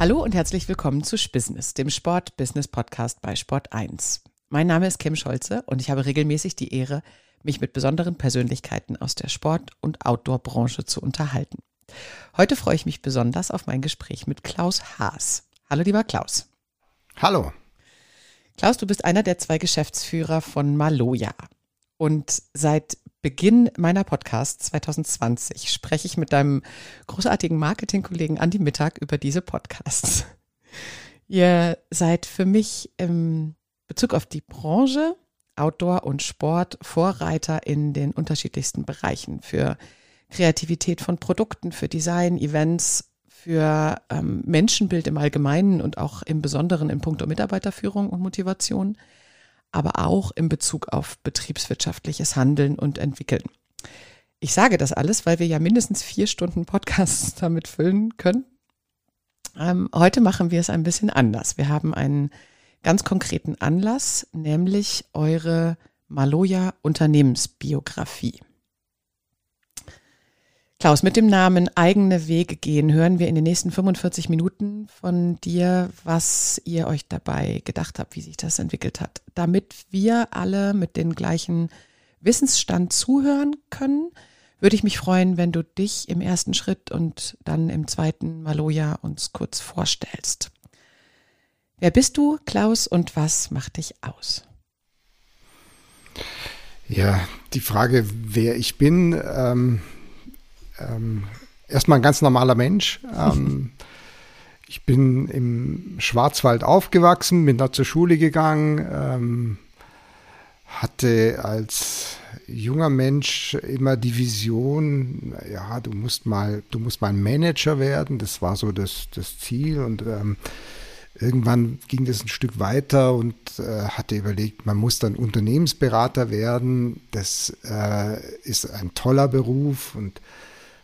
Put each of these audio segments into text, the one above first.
Hallo und herzlich willkommen zu Spissness, dem Sport-Business-Podcast bei Sport 1. Mein Name ist Kim Scholze und ich habe regelmäßig die Ehre, mich mit besonderen Persönlichkeiten aus der Sport- und Outdoor-Branche zu unterhalten. Heute freue ich mich besonders auf mein Gespräch mit Klaus Haas. Hallo, lieber Klaus. Hallo. Klaus, du bist einer der zwei Geschäftsführer von Maloja. Und seit Beginn meiner Podcasts 2020 spreche ich mit deinem großartigen Marketingkollegen Andi Mittag über diese Podcasts. Ihr seid für mich im Bezug auf die Branche, Outdoor und Sport Vorreiter in den unterschiedlichsten Bereichen für Kreativität von Produkten, für Design, Events, für ähm, Menschenbild im Allgemeinen und auch im Besonderen in puncto Mitarbeiterführung und Motivation aber auch in Bezug auf betriebswirtschaftliches Handeln und Entwickeln. Ich sage das alles, weil wir ja mindestens vier Stunden Podcasts damit füllen können. Ähm, heute machen wir es ein bisschen anders. Wir haben einen ganz konkreten Anlass, nämlich eure Maloja Unternehmensbiografie. Klaus, mit dem Namen Eigene Wege gehen hören wir in den nächsten 45 Minuten von dir, was ihr euch dabei gedacht habt, wie sich das entwickelt hat. Damit wir alle mit dem gleichen Wissensstand zuhören können, würde ich mich freuen, wenn du dich im ersten Schritt und dann im zweiten Maloja uns kurz vorstellst. Wer bist du, Klaus, und was macht dich aus? Ja, die Frage, wer ich bin, ähm, ähm, erstmal ein ganz normaler Mensch. Ähm, ich bin im Schwarzwald aufgewachsen, bin da zur Schule gegangen, ähm, hatte als junger Mensch immer die Vision, ja, du musst mal, du musst mal ein Manager werden. Das war so das, das Ziel und ähm, irgendwann ging das ein Stück weiter und äh, hatte überlegt, man muss dann Unternehmensberater werden. Das äh, ist ein toller Beruf und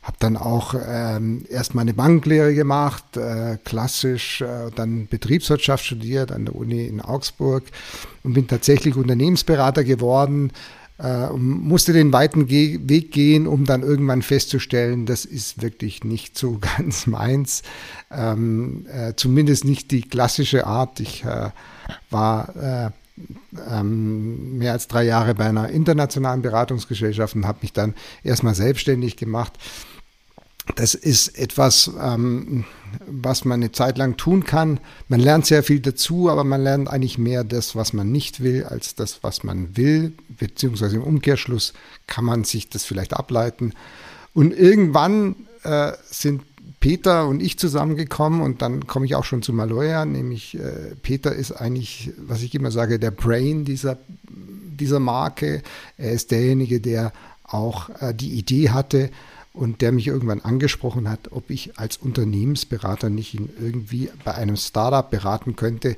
habe dann auch ähm, erst meine Banklehre gemacht, äh, klassisch, äh, dann Betriebswirtschaft studiert an der Uni in Augsburg und bin tatsächlich Unternehmensberater geworden äh, musste den weiten Ge Weg gehen, um dann irgendwann festzustellen, das ist wirklich nicht so ganz meins, ähm, äh, zumindest nicht die klassische Art. Ich äh, war äh, ähm, mehr als drei Jahre bei einer internationalen Beratungsgesellschaft und habe mich dann erstmal selbstständig gemacht das ist etwas, ähm, was man eine Zeit lang tun kann. Man lernt sehr viel dazu, aber man lernt eigentlich mehr das, was man nicht will, als das, was man will. Beziehungsweise im Umkehrschluss kann man sich das vielleicht ableiten. Und irgendwann äh, sind Peter und ich zusammengekommen und dann komme ich auch schon zu Maloya, nämlich äh, Peter ist eigentlich, was ich immer sage, der Brain dieser, dieser Marke. Er ist derjenige, der auch äh, die Idee hatte, und der mich irgendwann angesprochen hat, ob ich als Unternehmensberater nicht ihn irgendwie bei einem Startup beraten könnte,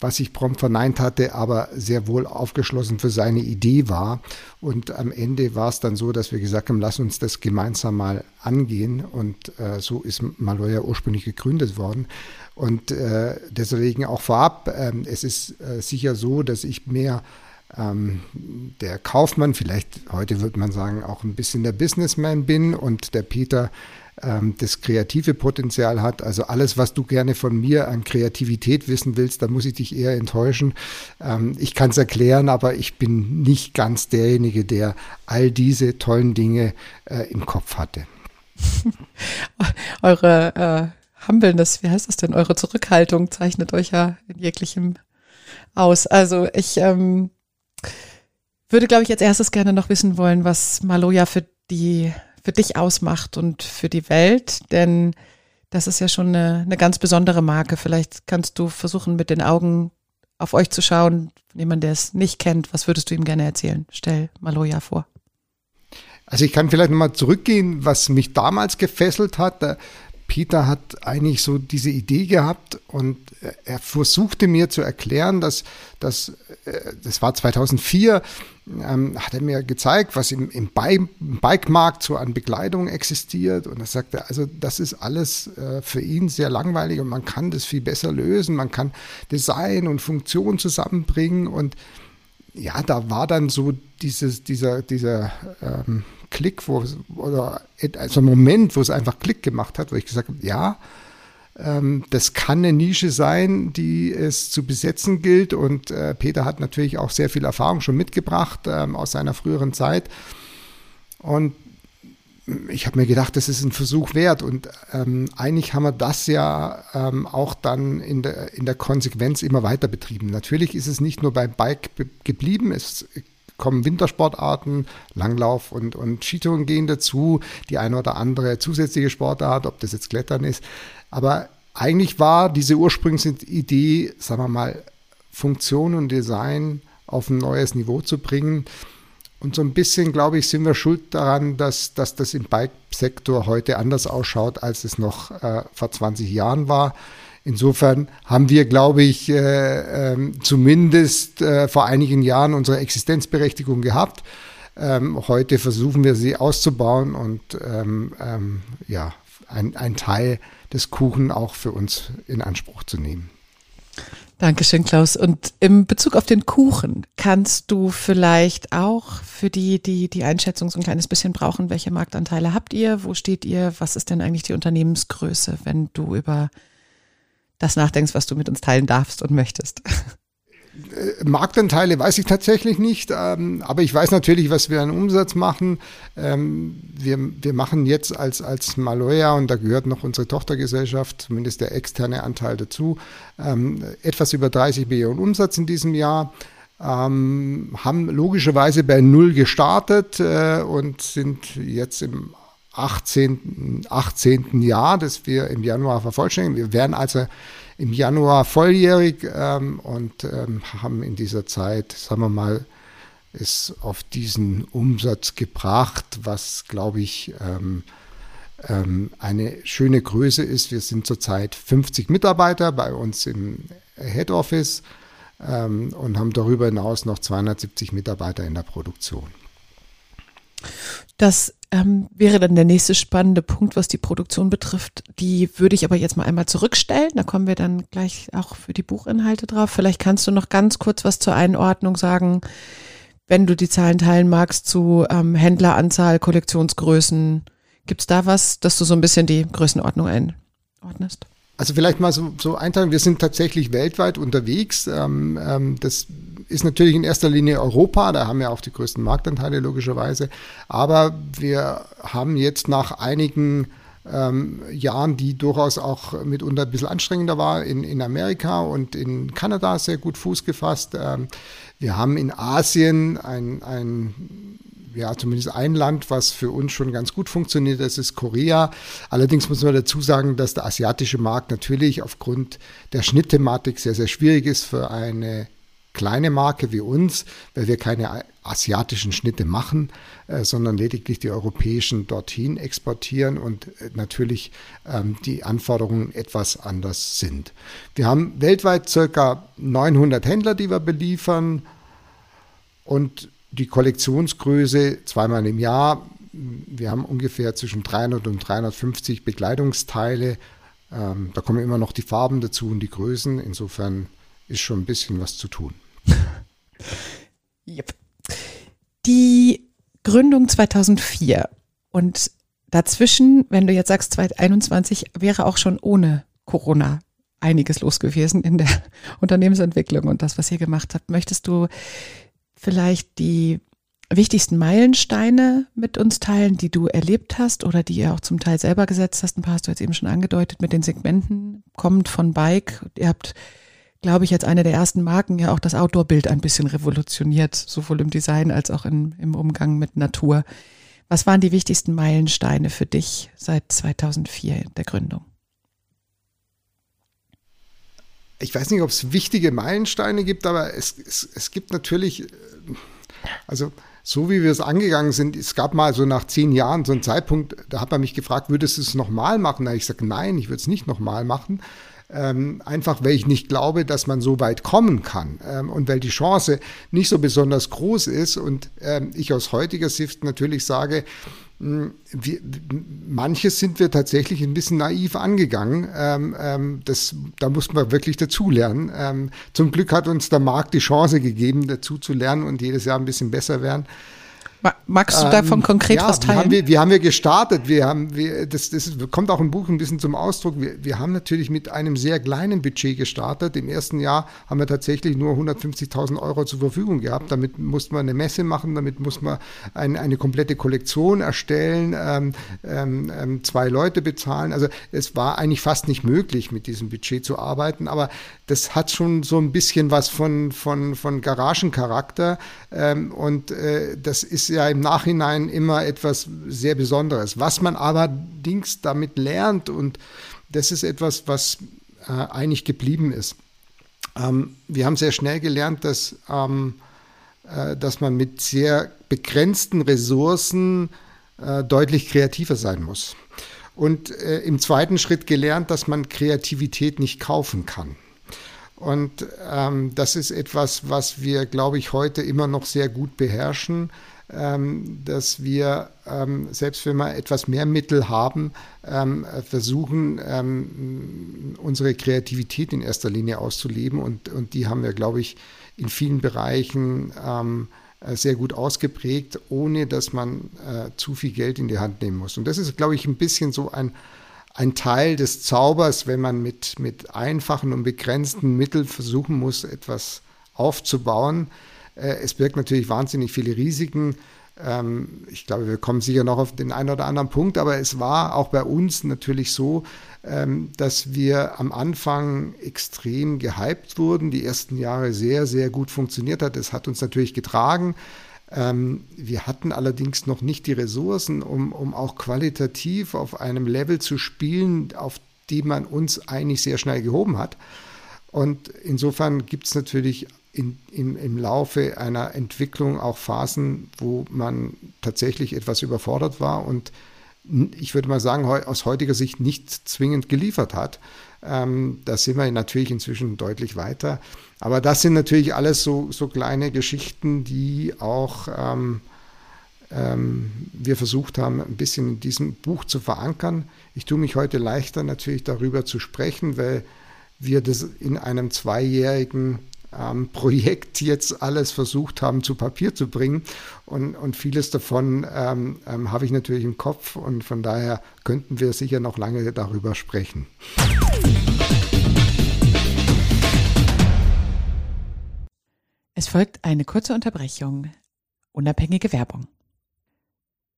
was ich prompt verneint hatte, aber sehr wohl aufgeschlossen für seine Idee war. Und am Ende war es dann so, dass wir gesagt haben, lass uns das gemeinsam mal angehen. Und äh, so ist Maloya ursprünglich gegründet worden. Und äh, deswegen auch vorab, äh, es ist äh, sicher so, dass ich mehr ähm, der Kaufmann, vielleicht heute würde man sagen, auch ein bisschen der Businessman bin und der Peter ähm, das kreative Potenzial hat. Also alles, was du gerne von mir an Kreativität wissen willst, da muss ich dich eher enttäuschen. Ähm, ich kann es erklären, aber ich bin nicht ganz derjenige, der all diese tollen Dinge äh, im Kopf hatte. Eure äh, Humbleness, wie heißt das denn? Eure Zurückhaltung zeichnet euch ja in jeglichem aus. Also ich ähm, würde, glaube ich, als erstes gerne noch wissen wollen, was Maloja für die, für dich ausmacht und für die Welt, denn das ist ja schon eine, eine ganz besondere Marke. Vielleicht kannst du versuchen, mit den Augen auf euch zu schauen, jemand, der es nicht kennt. Was würdest du ihm gerne erzählen? Stell Maloja vor. Also ich kann vielleicht nochmal zurückgehen, was mich damals gefesselt hat. Peter hat eigentlich so diese Idee gehabt und er versuchte mir zu erklären, dass, dass äh, das war 2004, ähm, hat er mir gezeigt, was im, im Bike-Markt so an Bekleidung existiert. Und er sagte, also das ist alles äh, für ihn sehr langweilig und man kann das viel besser lösen. Man kann Design und Funktion zusammenbringen. Und ja, da war dann so dieses, dieser, dieser ähm, Klick, wo oder also ein Moment, wo es einfach Klick gemacht hat, wo ich gesagt habe, ja, das kann eine Nische sein, die es zu besetzen gilt. Und äh, Peter hat natürlich auch sehr viel Erfahrung schon mitgebracht ähm, aus seiner früheren Zeit. Und ich habe mir gedacht, das ist ein Versuch wert. Und ähm, eigentlich haben wir das ja ähm, auch dann in der, in der Konsequenz immer weiter betrieben. Natürlich ist es nicht nur beim Bike geblieben, es kommen Wintersportarten, Langlauf und, und Skitouren gehen dazu, die eine oder andere zusätzliche Sportart, ob das jetzt Klettern ist. Aber eigentlich war diese ursprüngliche Idee, sagen wir mal, Funktion und Design auf ein neues Niveau zu bringen. Und so ein bisschen, glaube ich, sind wir schuld daran, dass, dass das im Bike-Sektor heute anders ausschaut, als es noch äh, vor 20 Jahren war. Insofern haben wir, glaube ich, äh, äh, zumindest vor einigen Jahren unsere Existenzberechtigung gehabt. Ähm, heute versuchen wir sie auszubauen und ähm, ähm, ja, ein, ein Teil des Kuchen auch für uns in Anspruch zu nehmen. Dankeschön, Klaus. Und im Bezug auf den Kuchen kannst du vielleicht auch für die, die die Einschätzung so ein kleines bisschen brauchen, welche Marktanteile habt ihr? Wo steht ihr? Was ist denn eigentlich die Unternehmensgröße, wenn du über das nachdenkst, was du mit uns teilen darfst und möchtest? Äh, Marktanteile weiß ich tatsächlich nicht, ähm, aber ich weiß natürlich, was wir an Umsatz machen. Ähm, wir, wir machen jetzt als, als Maloya, und da gehört noch unsere Tochtergesellschaft, zumindest der externe Anteil dazu, ähm, etwas über 30 Millionen Umsatz in diesem Jahr. Haben logischerweise bei Null gestartet äh, und sind jetzt im 18. 18. Jahr, das wir im Januar vervollständigen. Wir werden also im Januar volljährig ähm, und ähm, haben in dieser Zeit, sagen wir mal, es auf diesen Umsatz gebracht, was, glaube ich, ähm, ähm eine schöne Größe ist. Wir sind zurzeit 50 Mitarbeiter bei uns im Head Office ähm, und haben darüber hinaus noch 270 Mitarbeiter in der Produktion. Das ähm, wäre dann der nächste spannende Punkt, was die Produktion betrifft. Die würde ich aber jetzt mal einmal zurückstellen. Da kommen wir dann gleich auch für die Buchinhalte drauf. Vielleicht kannst du noch ganz kurz was zur Einordnung sagen, wenn du die Zahlen teilen magst, zu ähm, Händleranzahl, Kollektionsgrößen. Gibt es da was, dass du so ein bisschen die Größenordnung einordnest? Also vielleicht mal so, so einteilen, wir sind tatsächlich weltweit unterwegs. Ähm, ähm, das ist natürlich in erster Linie Europa, da haben wir auch die größten Marktanteile logischerweise. Aber wir haben jetzt nach einigen ähm, Jahren, die durchaus auch mitunter ein bisschen anstrengender war, in, in Amerika und in Kanada sehr gut Fuß gefasst. Ähm, wir haben in Asien ein, ein ja, zumindest ein Land, was für uns schon ganz gut funktioniert, das ist Korea. Allerdings muss man dazu sagen, dass der asiatische Markt natürlich aufgrund der Schnittthematik sehr, sehr schwierig ist für eine kleine Marke wie uns, weil wir keine asiatischen Schnitte machen, äh, sondern lediglich die europäischen dorthin exportieren und äh, natürlich ähm, die Anforderungen etwas anders sind. Wir haben weltweit circa 900 Händler, die wir beliefern und die Kollektionsgröße zweimal im Jahr. Wir haben ungefähr zwischen 300 und 350 Bekleidungsteile. Ähm, da kommen immer noch die Farben dazu und die Größen. Insofern ist schon ein bisschen was zu tun. yep. Die Gründung 2004 und dazwischen, wenn du jetzt sagst 2021, wäre auch schon ohne Corona einiges los gewesen in der Unternehmensentwicklung und das, was ihr gemacht habt. Möchtest du vielleicht die wichtigsten Meilensteine mit uns teilen, die du erlebt hast oder die ihr auch zum Teil selber gesetzt hast? Ein paar hast du jetzt eben schon angedeutet mit den Segmenten, kommt von Bike. Ihr habt, glaube ich, als eine der ersten Marken ja auch das Outdoor-Bild ein bisschen revolutioniert, sowohl im Design als auch in, im Umgang mit Natur. Was waren die wichtigsten Meilensteine für dich seit 2004 der Gründung? Ich weiß nicht, ob es wichtige Meilensteine gibt, aber es, es, es gibt natürlich, äh, also so wie wir es angegangen sind, es gab mal so nach zehn Jahren so einen Zeitpunkt, da hat man mich gefragt, würdest du es nochmal machen? Da habe ich gesagt, nein, ich würde es nicht nochmal machen. Ähm, einfach weil ich nicht glaube, dass man so weit kommen kann ähm, und weil die Chance nicht so besonders groß ist und ähm, ich aus heutiger Sicht natürlich sage, wir, manches sind wir tatsächlich ein bisschen naiv angegangen. Ähm, ähm, das, da muss man wirklich dazulernen. Ähm, zum Glück hat uns der Markt die Chance gegeben, dazu zu lernen und jedes Jahr ein bisschen besser werden. Magst du davon ähm, konkret ja, was teilen? Wie haben wir, wie haben wir gestartet? Wir haben, wir, das, das kommt auch im Buch ein bisschen zum Ausdruck. Wir, wir haben natürlich mit einem sehr kleinen Budget gestartet. Im ersten Jahr haben wir tatsächlich nur 150.000 Euro zur Verfügung gehabt. Damit mussten wir eine Messe machen, damit mussten wir ein, eine komplette Kollektion erstellen, ähm, ähm, ähm, zwei Leute bezahlen. Also es war eigentlich fast nicht möglich, mit diesem Budget zu arbeiten. Aber das hat schon so ein bisschen was von, von, von Garagencharakter. Ähm, und äh, das ist ja im Nachhinein immer etwas sehr Besonderes. Was man allerdings damit lernt, und das ist etwas, was äh, eigentlich geblieben ist. Ähm, wir haben sehr schnell gelernt, dass, ähm, äh, dass man mit sehr begrenzten Ressourcen äh, deutlich kreativer sein muss. Und äh, im zweiten Schritt gelernt, dass man Kreativität nicht kaufen kann. Und ähm, das ist etwas, was wir, glaube ich, heute immer noch sehr gut beherrschen, dass wir, ähm, selbst wenn wir etwas mehr Mittel haben, ähm, versuchen, ähm, unsere Kreativität in erster Linie auszuleben. Und, und die haben wir, glaube ich, in vielen Bereichen ähm, äh, sehr gut ausgeprägt, ohne dass man äh, zu viel Geld in die Hand nehmen muss. Und das ist, glaube ich, ein bisschen so ein ein Teil des Zaubers, wenn man mit, mit einfachen und begrenzten Mitteln versuchen muss, etwas aufzubauen. Äh, es birgt natürlich wahnsinnig viele Risiken. Ähm, ich glaube, wir kommen sicher noch auf den einen oder anderen Punkt, aber es war auch bei uns natürlich so, ähm, dass wir am Anfang extrem gehypt wurden, die ersten Jahre sehr, sehr gut funktioniert hat. Es hat uns natürlich getragen. Ähm, wir hatten allerdings noch nicht die Ressourcen, um, um auch qualitativ auf einem Level zu spielen, auf dem man uns eigentlich sehr schnell gehoben hat. Und insofern gibt es natürlich in, in, im Laufe einer Entwicklung auch Phasen, wo man tatsächlich etwas überfordert war und ich würde mal sagen, aus heutiger Sicht nicht zwingend geliefert hat. Ähm, da sind wir natürlich inzwischen deutlich weiter. Aber das sind natürlich alles so, so kleine Geschichten, die auch ähm, ähm, wir versucht haben, ein bisschen in diesem Buch zu verankern. Ich tue mich heute leichter natürlich darüber zu sprechen, weil wir das in einem zweijährigen ähm, Projekt jetzt alles versucht haben zu Papier zu bringen. Und, und vieles davon ähm, ähm, habe ich natürlich im Kopf und von daher könnten wir sicher noch lange darüber sprechen. Es folgt eine kurze Unterbrechung. Unabhängige Werbung.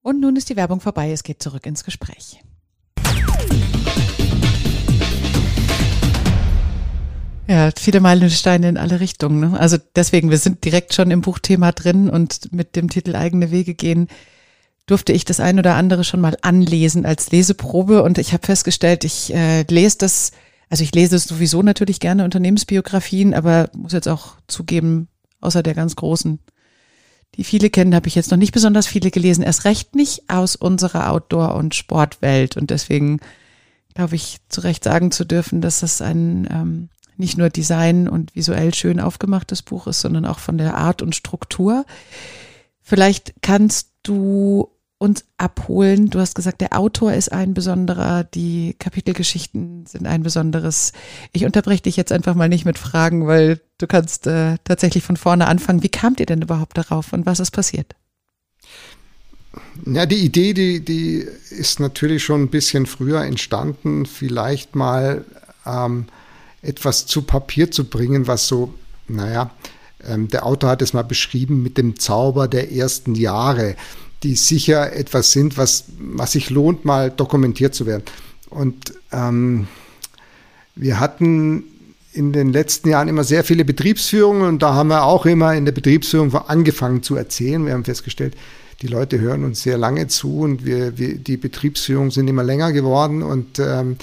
Und nun ist die Werbung vorbei, es geht zurück ins Gespräch. Ja, viele Meilensteine in alle Richtungen. Ne? Also deswegen, wir sind direkt schon im Buchthema drin und mit dem Titel Eigene Wege gehen durfte ich das ein oder andere schon mal anlesen als Leseprobe und ich habe festgestellt, ich äh, lese das, also ich lese sowieso natürlich gerne Unternehmensbiografien, aber muss jetzt auch zugeben, außer der ganz großen. Die viele kennen, habe ich jetzt noch nicht besonders viele gelesen, erst recht nicht aus unserer Outdoor- und Sportwelt. Und deswegen glaube ich, zu Recht sagen zu dürfen, dass das ein ähm, nicht nur Design und visuell schön aufgemachtes Buch ist, sondern auch von der Art und Struktur. Vielleicht kannst du uns abholen. Du hast gesagt, der Autor ist ein besonderer, die Kapitelgeschichten sind ein besonderes. Ich unterbreche dich jetzt einfach mal nicht mit Fragen, weil du kannst äh, tatsächlich von vorne anfangen. Wie kamt ihr denn überhaupt darauf und was ist passiert? Ja, die Idee, die, die ist natürlich schon ein bisschen früher entstanden, vielleicht mal ähm, etwas zu Papier zu bringen, was so, naja, ähm, der Autor hat es mal beschrieben mit dem Zauber der ersten Jahre die sicher etwas sind, was, was sich lohnt, mal dokumentiert zu werden. Und ähm, wir hatten in den letzten Jahren immer sehr viele Betriebsführungen und da haben wir auch immer in der Betriebsführung angefangen zu erzählen. Wir haben festgestellt, die Leute hören uns sehr lange zu und wir, wir die Betriebsführungen sind immer länger geworden und ähm,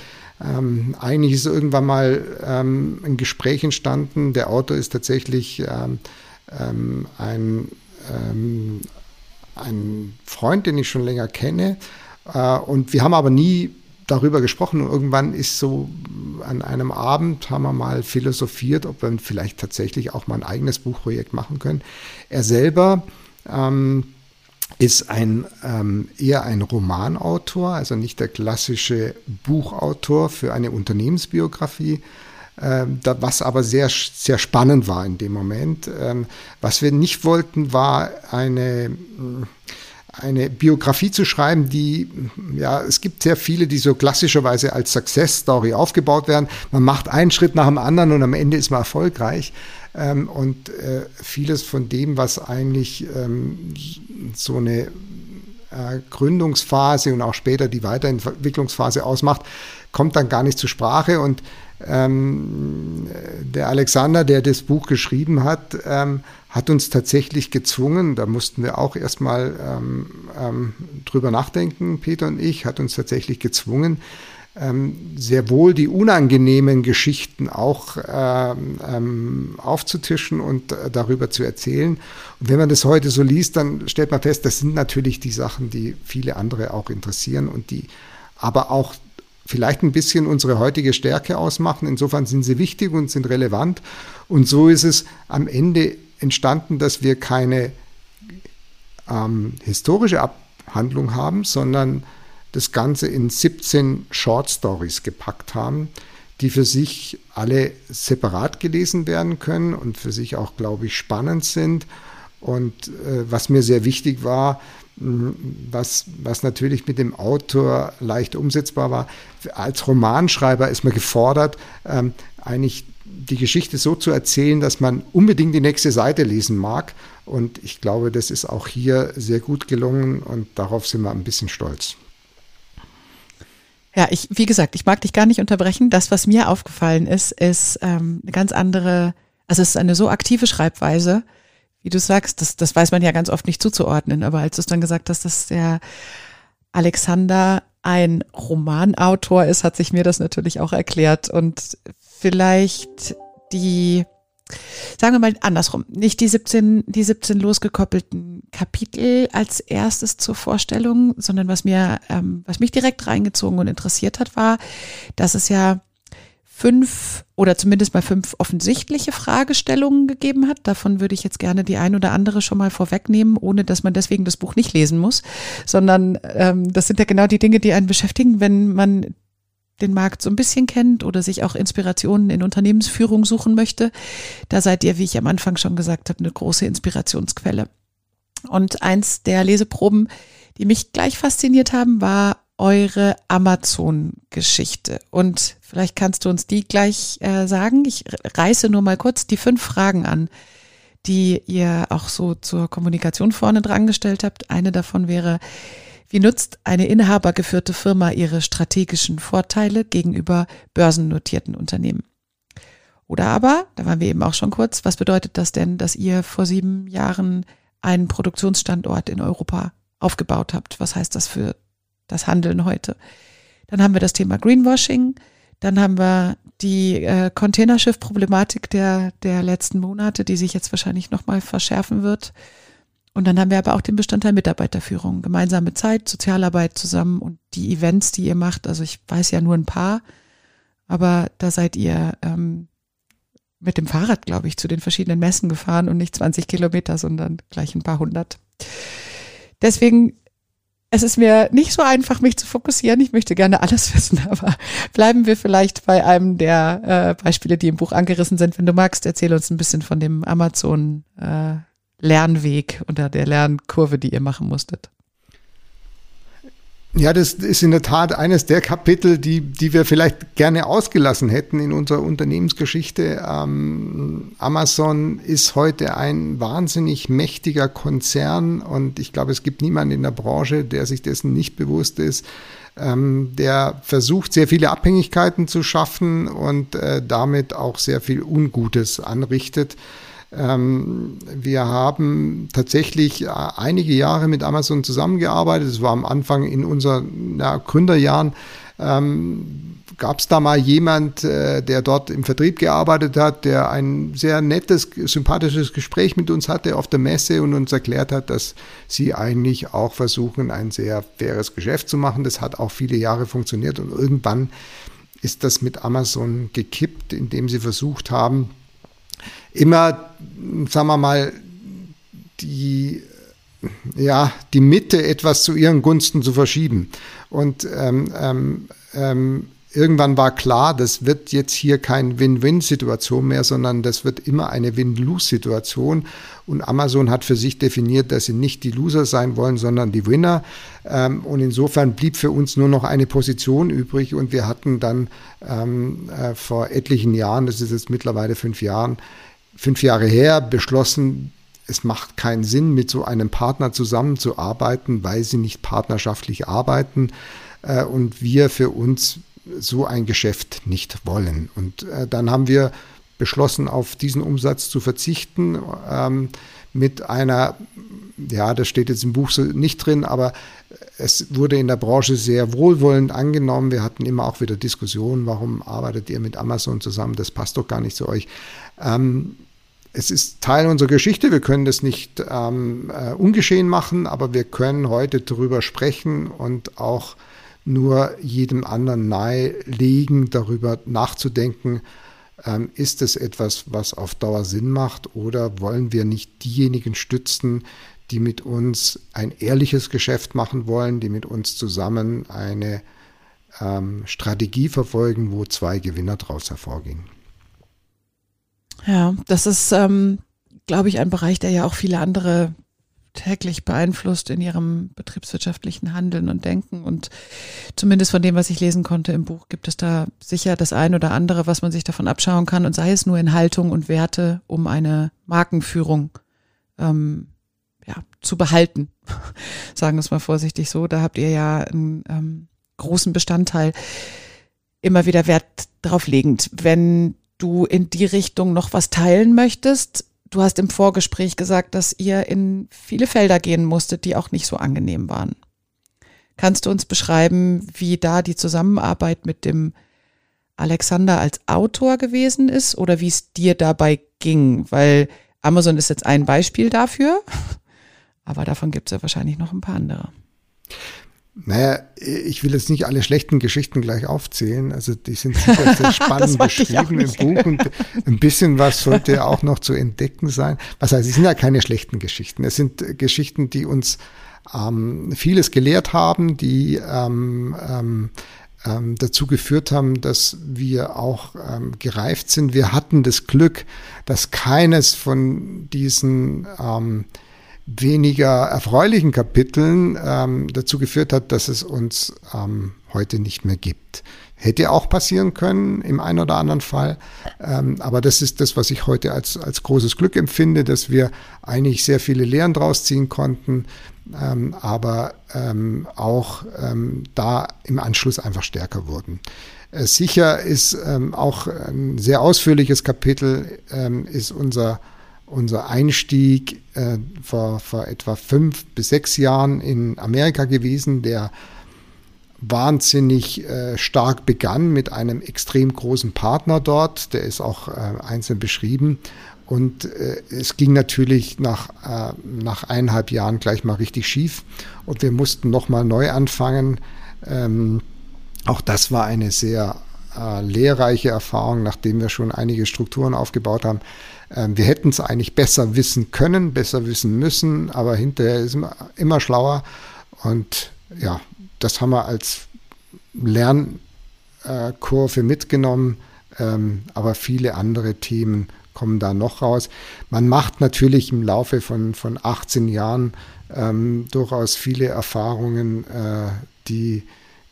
ähm, eigentlich ist irgendwann mal ähm, ein Gespräch entstanden. Der Autor ist tatsächlich ähm, ähm ein, ähm, ein Freund, den ich schon länger kenne. Äh, und wir haben aber nie darüber gesprochen. Und irgendwann ist so an einem Abend haben wir mal philosophiert, ob wir vielleicht tatsächlich auch mal ein eigenes Buchprojekt machen können. Er selber ähm, ist ein, ähm, eher ein Romanautor, also nicht der klassische Buchautor für eine Unternehmensbiografie, ähm, was aber sehr, sehr spannend war in dem Moment. Ähm, was wir nicht wollten, war eine eine Biografie zu schreiben, die, ja, es gibt sehr viele, die so klassischerweise als Success Story aufgebaut werden. Man macht einen Schritt nach dem anderen und am Ende ist man erfolgreich. Ähm, und äh, vieles von dem, was eigentlich ähm, so eine äh, Gründungsphase und auch später die Weiterentwicklungsphase ausmacht, kommt dann gar nicht zur Sprache. Und ähm, der Alexander, der das Buch geschrieben hat, ähm, hat uns tatsächlich gezwungen, da mussten wir auch erstmal ähm, ähm, drüber nachdenken, Peter und ich, hat uns tatsächlich gezwungen, ähm, sehr wohl die unangenehmen Geschichten auch ähm, ähm, aufzutischen und äh, darüber zu erzählen. Und wenn man das heute so liest, dann stellt man fest, das sind natürlich die Sachen, die viele andere auch interessieren und die aber auch vielleicht ein bisschen unsere heutige Stärke ausmachen. Insofern sind sie wichtig und sind relevant. Und so ist es am Ende entstanden, dass wir keine ähm, historische Abhandlung haben, sondern das Ganze in 17 Short Stories gepackt haben, die für sich alle separat gelesen werden können und für sich auch, glaube ich, spannend sind. Und äh, was mir sehr wichtig war, was, was natürlich mit dem Autor leicht umsetzbar war. Als Romanschreiber ist man gefordert, ähm, eigentlich die Geschichte so zu erzählen, dass man unbedingt die nächste Seite lesen mag. Und ich glaube, das ist auch hier sehr gut gelungen und darauf sind wir ein bisschen stolz. Ja, ich, wie gesagt, ich mag dich gar nicht unterbrechen. Das, was mir aufgefallen ist, ist ähm, eine ganz andere, also es ist eine so aktive Schreibweise, wie du sagst, das, das weiß man ja ganz oft nicht zuzuordnen, aber als du es dann gesagt hast, dass der Alexander ein Romanautor ist, hat sich mir das natürlich auch erklärt und vielleicht die, sagen wir mal andersrum, nicht die 17, die 17 losgekoppelten Kapitel als erstes zur Vorstellung, sondern was mir, ähm, was mich direkt reingezogen und interessiert hat, war, dass es ja fünf oder zumindest mal fünf offensichtliche Fragestellungen gegeben hat. Davon würde ich jetzt gerne die ein oder andere schon mal vorwegnehmen, ohne dass man deswegen das Buch nicht lesen muss, sondern ähm, das sind ja genau die Dinge, die einen beschäftigen, wenn man den Markt so ein bisschen kennt oder sich auch Inspirationen in Unternehmensführung suchen möchte. Da seid ihr, wie ich am Anfang schon gesagt habe, eine große Inspirationsquelle. Und eins der Leseproben, die mich gleich fasziniert haben, war eure Amazon-Geschichte. Und vielleicht kannst du uns die gleich äh, sagen. Ich reiße nur mal kurz die fünf Fragen an, die ihr auch so zur Kommunikation vorne dran gestellt habt. Eine davon wäre, wie nutzt eine inhabergeführte Firma ihre strategischen Vorteile gegenüber börsennotierten Unternehmen? Oder aber, da waren wir eben auch schon kurz, was bedeutet das denn, dass ihr vor sieben Jahren einen Produktionsstandort in Europa aufgebaut habt? Was heißt das für das Handeln heute. Dann haben wir das Thema Greenwashing. Dann haben wir die äh, Containerschiff-Problematik der, der letzten Monate, die sich jetzt wahrscheinlich nochmal verschärfen wird. Und dann haben wir aber auch den Bestandteil Mitarbeiterführung, gemeinsame Zeit, Sozialarbeit zusammen und die Events, die ihr macht. Also ich weiß ja nur ein paar, aber da seid ihr ähm, mit dem Fahrrad, glaube ich, zu den verschiedenen Messen gefahren und nicht 20 Kilometer, sondern gleich ein paar hundert. Deswegen es ist mir nicht so einfach, mich zu fokussieren. Ich möchte gerne alles wissen, aber bleiben wir vielleicht bei einem der äh, Beispiele, die im Buch angerissen sind. Wenn du magst, erzähl uns ein bisschen von dem Amazon äh, Lernweg oder der Lernkurve, die ihr machen musstet. Ja, das ist in der Tat eines der Kapitel, die, die wir vielleicht gerne ausgelassen hätten in unserer Unternehmensgeschichte. Ähm, Amazon ist heute ein wahnsinnig mächtiger Konzern und ich glaube, es gibt niemanden in der Branche, der sich dessen nicht bewusst ist. Ähm, der versucht, sehr viele Abhängigkeiten zu schaffen und äh, damit auch sehr viel Ungutes anrichtet. Ähm, wir haben tatsächlich äh, einige Jahre mit Amazon zusammengearbeitet. Es war am Anfang in unseren ja, Gründerjahren. Ähm, Gab es da mal jemand, äh, der dort im Vertrieb gearbeitet hat, der ein sehr nettes, sympathisches Gespräch mit uns hatte auf der Messe und uns erklärt hat, dass sie eigentlich auch versuchen, ein sehr faires Geschäft zu machen. Das hat auch viele Jahre funktioniert und irgendwann ist das mit Amazon gekippt, indem sie versucht haben, immer, sagen wir mal, die, ja, die Mitte etwas zu ihren Gunsten zu verschieben. Und ähm, ähm, ähm, irgendwann war klar, das wird jetzt hier keine Win-Win-Situation mehr, sondern das wird immer eine Win-Lose-Situation. Und Amazon hat für sich definiert, dass sie nicht die Loser sein wollen, sondern die Winner. Ähm, und insofern blieb für uns nur noch eine Position übrig. Und wir hatten dann ähm, äh, vor etlichen Jahren, das ist jetzt mittlerweile fünf Jahren, fünf Jahre her, beschlossen, es macht keinen Sinn, mit so einem Partner zusammenzuarbeiten, weil sie nicht partnerschaftlich arbeiten äh, und wir für uns so ein Geschäft nicht wollen. Und äh, dann haben wir beschlossen, auf diesen Umsatz zu verzichten ähm, mit einer, ja, das steht jetzt im Buch so nicht drin, aber es wurde in der Branche sehr wohlwollend angenommen. Wir hatten immer auch wieder Diskussionen, warum arbeitet ihr mit Amazon zusammen? Das passt doch gar nicht zu euch. Ähm, es ist Teil unserer Geschichte. Wir können das nicht ähm, äh, ungeschehen machen, aber wir können heute darüber sprechen und auch nur jedem anderen nahelegen, darüber nachzudenken, ähm, ist es etwas, was auf Dauer Sinn macht oder wollen wir nicht diejenigen stützen, die mit uns ein ehrliches Geschäft machen wollen, die mit uns zusammen eine ähm, Strategie verfolgen, wo zwei Gewinner daraus hervorgehen. Ja, das ist, ähm, glaube ich, ein Bereich, der ja auch viele andere täglich beeinflusst in ihrem betriebswirtschaftlichen Handeln und Denken. Und zumindest von dem, was ich lesen konnte im Buch, gibt es da sicher das ein oder andere, was man sich davon abschauen kann. Und sei es nur in Haltung und Werte, um eine Markenführung ähm, ja, zu behalten. Sagen wir es mal vorsichtig so. Da habt ihr ja einen ähm, großen Bestandteil immer wieder Wert drauf legend. Wenn du in die Richtung noch was teilen möchtest, Du hast im Vorgespräch gesagt, dass ihr in viele Felder gehen musstet, die auch nicht so angenehm waren. Kannst du uns beschreiben, wie da die Zusammenarbeit mit dem Alexander als Autor gewesen ist oder wie es dir dabei ging? Weil Amazon ist jetzt ein Beispiel dafür, aber davon gibt es ja wahrscheinlich noch ein paar andere. Naja, ich will jetzt nicht alle schlechten Geschichten gleich aufzählen. Also die sind sicher sehr spannend beschrieben im Buch und ein bisschen was sollte auch noch zu entdecken sein. Was heißt, es sind ja keine schlechten Geschichten. Es sind Geschichten, die uns ähm, vieles gelehrt haben, die ähm, ähm, ähm dazu geführt haben, dass wir auch ähm, gereift sind. Wir hatten das Glück, dass keines von diesen ähm, weniger erfreulichen Kapiteln ähm, dazu geführt hat, dass es uns ähm, heute nicht mehr gibt. Hätte auch passieren können im einen oder anderen Fall. Ähm, aber das ist das, was ich heute als, als großes Glück empfinde, dass wir eigentlich sehr viele Lehren draus ziehen konnten, ähm, aber ähm, auch ähm, da im Anschluss einfach stärker wurden. Äh, sicher ist ähm, auch ein sehr ausführliches Kapitel, ähm, ist unser unser Einstieg äh, vor, vor etwa fünf bis sechs Jahren in Amerika gewesen, der wahnsinnig äh, stark begann mit einem extrem großen Partner dort. Der ist auch äh, einzeln beschrieben. Und äh, es ging natürlich nach, äh, nach eineinhalb Jahren gleich mal richtig schief. Und wir mussten nochmal neu anfangen. Ähm, auch das war eine sehr äh, lehrreiche Erfahrung, nachdem wir schon einige Strukturen aufgebaut haben. Ähm, wir hätten es eigentlich besser wissen können, besser wissen müssen, aber hinterher ist immer, immer schlauer. Und ja, das haben wir als Lernkurve mitgenommen, ähm, aber viele andere Themen kommen da noch raus. Man macht natürlich im Laufe von, von 18 Jahren ähm, durchaus viele Erfahrungen, äh, die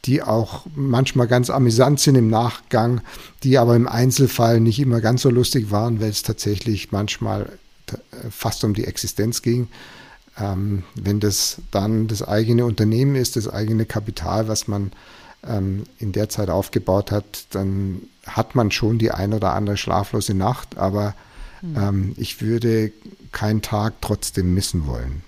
die auch manchmal ganz amüsant sind im Nachgang, die aber im Einzelfall nicht immer ganz so lustig waren, weil es tatsächlich manchmal fast um die Existenz ging. Ähm, wenn das dann das eigene Unternehmen ist, das eigene Kapital, was man ähm, in der Zeit aufgebaut hat, dann hat man schon die ein oder andere schlaflose Nacht, aber mhm. ähm, ich würde keinen Tag trotzdem missen wollen.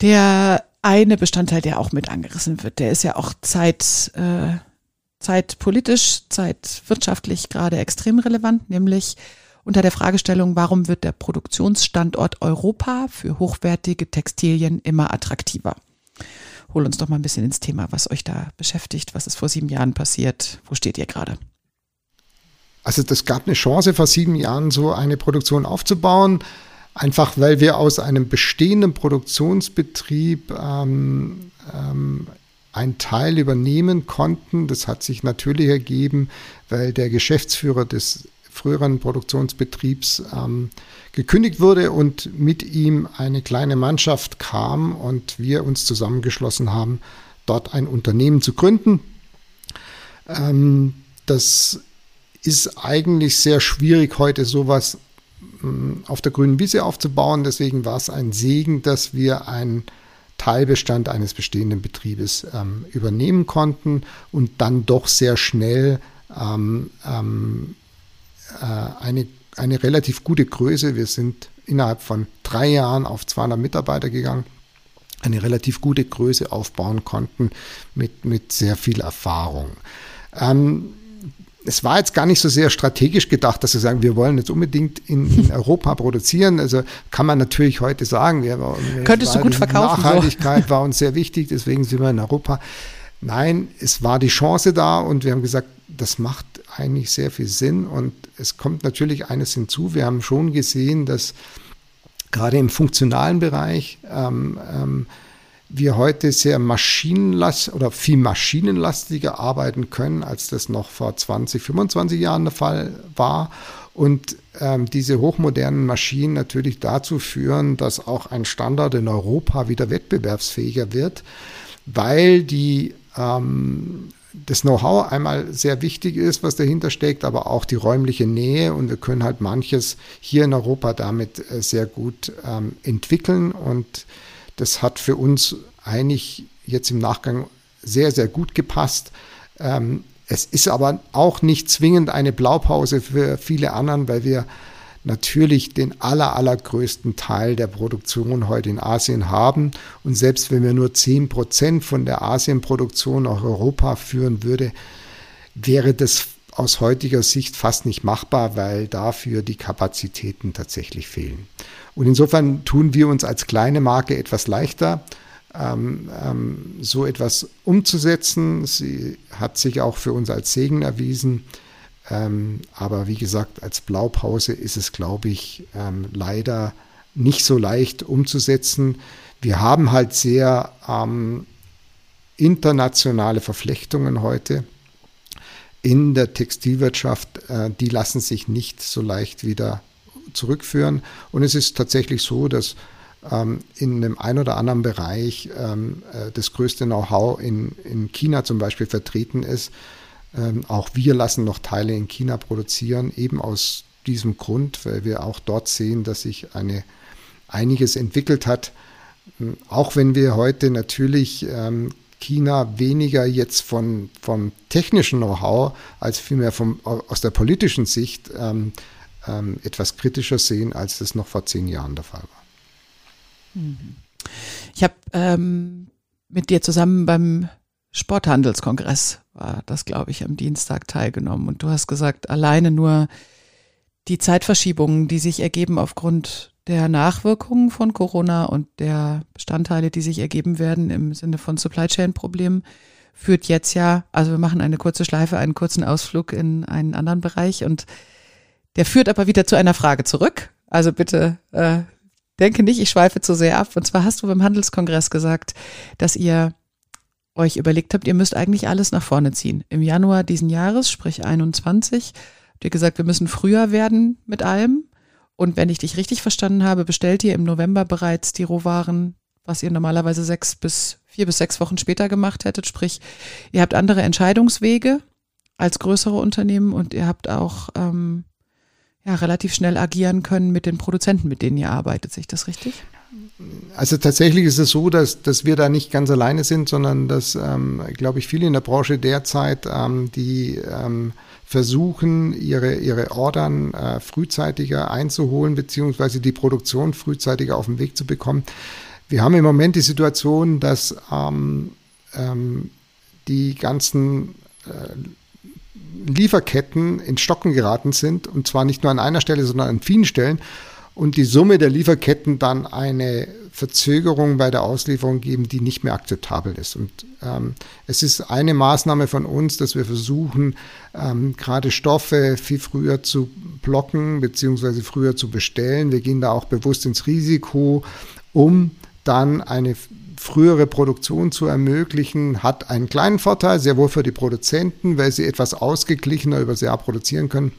Der eine Bestandteil, der auch mit angerissen wird. Der ist ja auch zeit, äh, zeitpolitisch, zeitwirtschaftlich gerade extrem relevant, nämlich unter der Fragestellung, warum wird der Produktionsstandort Europa für hochwertige Textilien immer attraktiver? Hol uns doch mal ein bisschen ins Thema, was euch da beschäftigt, was ist vor sieben Jahren passiert, wo steht ihr gerade? Also das gab eine Chance vor sieben Jahren, so eine Produktion aufzubauen. Einfach weil wir aus einem bestehenden Produktionsbetrieb ähm, ähm, einen Teil übernehmen konnten. Das hat sich natürlich ergeben, weil der Geschäftsführer des früheren Produktionsbetriebs ähm, gekündigt wurde und mit ihm eine kleine Mannschaft kam und wir uns zusammengeschlossen haben, dort ein Unternehmen zu gründen. Ähm, das ist eigentlich sehr schwierig, heute sowas auf der grünen Wiese aufzubauen. Deswegen war es ein Segen, dass wir einen Teilbestand eines bestehenden Betriebes ähm, übernehmen konnten und dann doch sehr schnell ähm, ähm, äh, eine, eine relativ gute Größe. Wir sind innerhalb von drei Jahren auf 200 Mitarbeiter gegangen eine relativ gute Größe aufbauen konnten mit, mit sehr viel Erfahrung. Ähm, es war jetzt gar nicht so sehr strategisch gedacht, dass wir sagen, wir wollen jetzt unbedingt in, in Europa produzieren. Also kann man natürlich heute sagen, wir, wir könntest du gut verkaufen. Nachhaltigkeit so. war uns sehr wichtig, deswegen sind wir in Europa. Nein, es war die Chance da und wir haben gesagt, das macht eigentlich sehr viel Sinn und es kommt natürlich eines hinzu. Wir haben schon gesehen, dass gerade im funktionalen Bereich ähm, ähm, wir heute sehr maschinenlast oder viel maschinenlastiger arbeiten können, als das noch vor 20, 25 Jahren der Fall war. Und ähm, diese hochmodernen Maschinen natürlich dazu führen, dass auch ein Standard in Europa wieder wettbewerbsfähiger wird, weil die ähm, das Know-how einmal sehr wichtig ist, was dahinter steckt, aber auch die räumliche Nähe und wir können halt manches hier in Europa damit äh, sehr gut ähm, entwickeln und das hat für uns eigentlich jetzt im Nachgang sehr, sehr gut gepasst. Ähm, es ist aber auch nicht zwingend eine Blaupause für viele anderen, weil wir natürlich den aller, allergrößten Teil der Produktion heute in Asien haben. Und selbst wenn wir nur 10 Prozent von der Asienproduktion nach Europa führen würde, wäre das aus heutiger Sicht fast nicht machbar, weil dafür die Kapazitäten tatsächlich fehlen. Und insofern tun wir uns als kleine Marke etwas leichter, ähm, ähm, so etwas umzusetzen. Sie hat sich auch für uns als Segen erwiesen. Ähm, aber wie gesagt, als Blaupause ist es, glaube ich, ähm, leider nicht so leicht umzusetzen. Wir haben halt sehr ähm, internationale Verflechtungen heute in der Textilwirtschaft. Äh, die lassen sich nicht so leicht wieder zurückführen. Und es ist tatsächlich so, dass ähm, in dem einen oder anderen Bereich ähm, äh, das größte Know-how in, in China zum Beispiel vertreten ist. Ähm, auch wir lassen noch Teile in China produzieren, eben aus diesem Grund, weil wir auch dort sehen, dass sich eine, einiges entwickelt hat. Auch wenn wir heute natürlich China weniger jetzt von, vom technischen Know-how als vielmehr vom, aus der politischen Sicht ähm, ähm, etwas kritischer sehen, als das noch vor zehn Jahren der Fall war. Ich habe ähm, mit dir zusammen beim Sporthandelskongress war das, glaube ich, am Dienstag teilgenommen. Und du hast gesagt, alleine nur die Zeitverschiebungen, die sich ergeben aufgrund der Nachwirkungen von Corona und der Bestandteile, die sich ergeben werden im Sinne von Supply Chain Problemen, führt jetzt ja, also wir machen eine kurze Schleife, einen kurzen Ausflug in einen anderen Bereich und der führt aber wieder zu einer Frage zurück. Also bitte äh, denke nicht, ich schweife zu sehr ab. Und zwar hast du beim Handelskongress gesagt, dass ihr euch überlegt habt, ihr müsst eigentlich alles nach vorne ziehen. Im Januar diesen Jahres, sprich 21, habt ihr gesagt, wir müssen früher werden mit allem. Und wenn ich dich richtig verstanden habe, bestellt ihr im November bereits die Rohwaren, was ihr normalerweise sechs bis vier bis sechs Wochen später gemacht hättet. Sprich, ihr habt andere Entscheidungswege als größere Unternehmen und ihr habt auch ähm, ja, relativ schnell agieren können mit den Produzenten, mit denen ihr arbeitet. Sehe ich das richtig? Also tatsächlich ist es so, dass, dass wir da nicht ganz alleine sind, sondern dass, ähm, glaube ich, viele in der Branche derzeit, ähm, die ähm, versuchen, ihre, ihre Ordern äh, frühzeitiger einzuholen, beziehungsweise die Produktion frühzeitiger auf den Weg zu bekommen. Wir haben im Moment die Situation, dass ähm, ähm, die ganzen äh, Lieferketten in Stocken geraten sind und zwar nicht nur an einer Stelle, sondern an vielen Stellen und die Summe der Lieferketten dann eine Verzögerung bei der Auslieferung geben, die nicht mehr akzeptabel ist. Und ähm, es ist eine Maßnahme von uns, dass wir versuchen, ähm, gerade Stoffe viel früher zu blocken beziehungsweise früher zu bestellen. Wir gehen da auch bewusst ins Risiko, um dann eine frühere Produktion zu ermöglichen, hat einen kleinen Vorteil, sehr wohl für die Produzenten, weil sie etwas ausgeglichener über das Jahr produzieren können.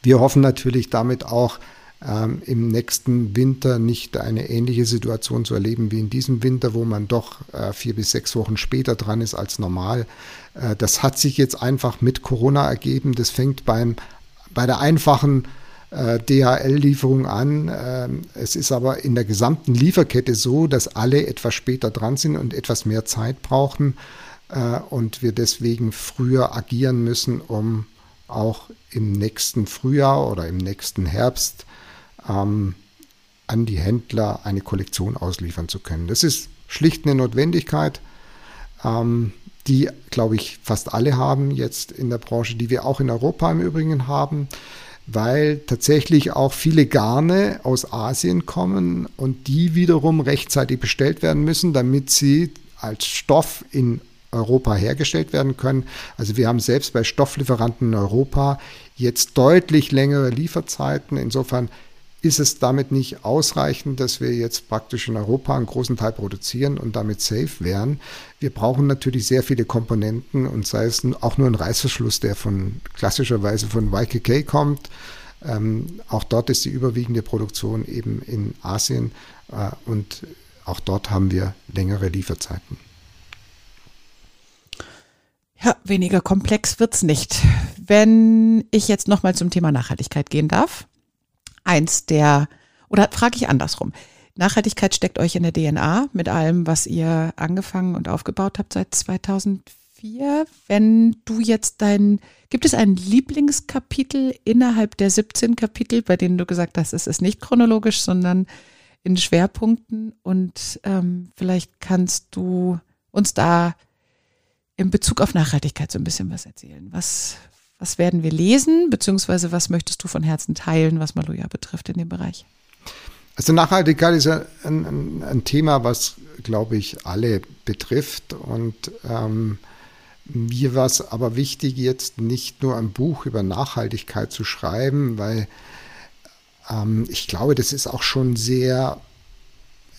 Wir hoffen natürlich damit auch ähm, im nächsten Winter nicht eine ähnliche Situation zu erleben wie in diesem Winter, wo man doch äh, vier bis sechs Wochen später dran ist als normal. Äh, das hat sich jetzt einfach mit Corona ergeben. Das fängt beim, bei der einfachen äh, DHL-Lieferung an. Ähm, es ist aber in der gesamten Lieferkette so, dass alle etwas später dran sind und etwas mehr Zeit brauchen äh, und wir deswegen früher agieren müssen, um auch im nächsten Frühjahr oder im nächsten Herbst ähm, an die Händler eine Kollektion ausliefern zu können. Das ist schlicht eine Notwendigkeit, ähm, die, glaube ich, fast alle haben jetzt in der Branche, die wir auch in Europa im Übrigen haben weil tatsächlich auch viele Garne aus Asien kommen und die wiederum rechtzeitig bestellt werden müssen, damit sie als Stoff in Europa hergestellt werden können. Also wir haben selbst bei Stofflieferanten in Europa jetzt deutlich längere Lieferzeiten. Insofern ist es damit nicht ausreichend, dass wir jetzt praktisch in Europa einen großen Teil produzieren und damit safe wären. Wir brauchen natürlich sehr viele Komponenten und sei es auch nur ein Reißverschluss, der von klassischerweise von YKK kommt. Ähm, auch dort ist die überwiegende Produktion eben in Asien äh, und auch dort haben wir längere Lieferzeiten. Ja, weniger komplex wird's nicht. Wenn ich jetzt nochmal zum Thema Nachhaltigkeit gehen darf eins der, oder frage ich andersrum. Nachhaltigkeit steckt euch in der DNA mit allem, was ihr angefangen und aufgebaut habt seit 2004. Wenn du jetzt dein, gibt es ein Lieblingskapitel innerhalb der 17 Kapitel, bei denen du gesagt hast, es ist nicht chronologisch, sondern in Schwerpunkten und ähm, vielleicht kannst du uns da in Bezug auf Nachhaltigkeit so ein bisschen was erzählen. Was, was werden wir lesen, beziehungsweise was möchtest du von Herzen teilen, was Maloja betrifft in dem Bereich? Also Nachhaltigkeit ist ein, ein, ein Thema, was, glaube ich, alle betrifft. Und ähm, mir war es aber wichtig, jetzt nicht nur ein Buch über Nachhaltigkeit zu schreiben, weil ähm, ich glaube, das ist auch schon sehr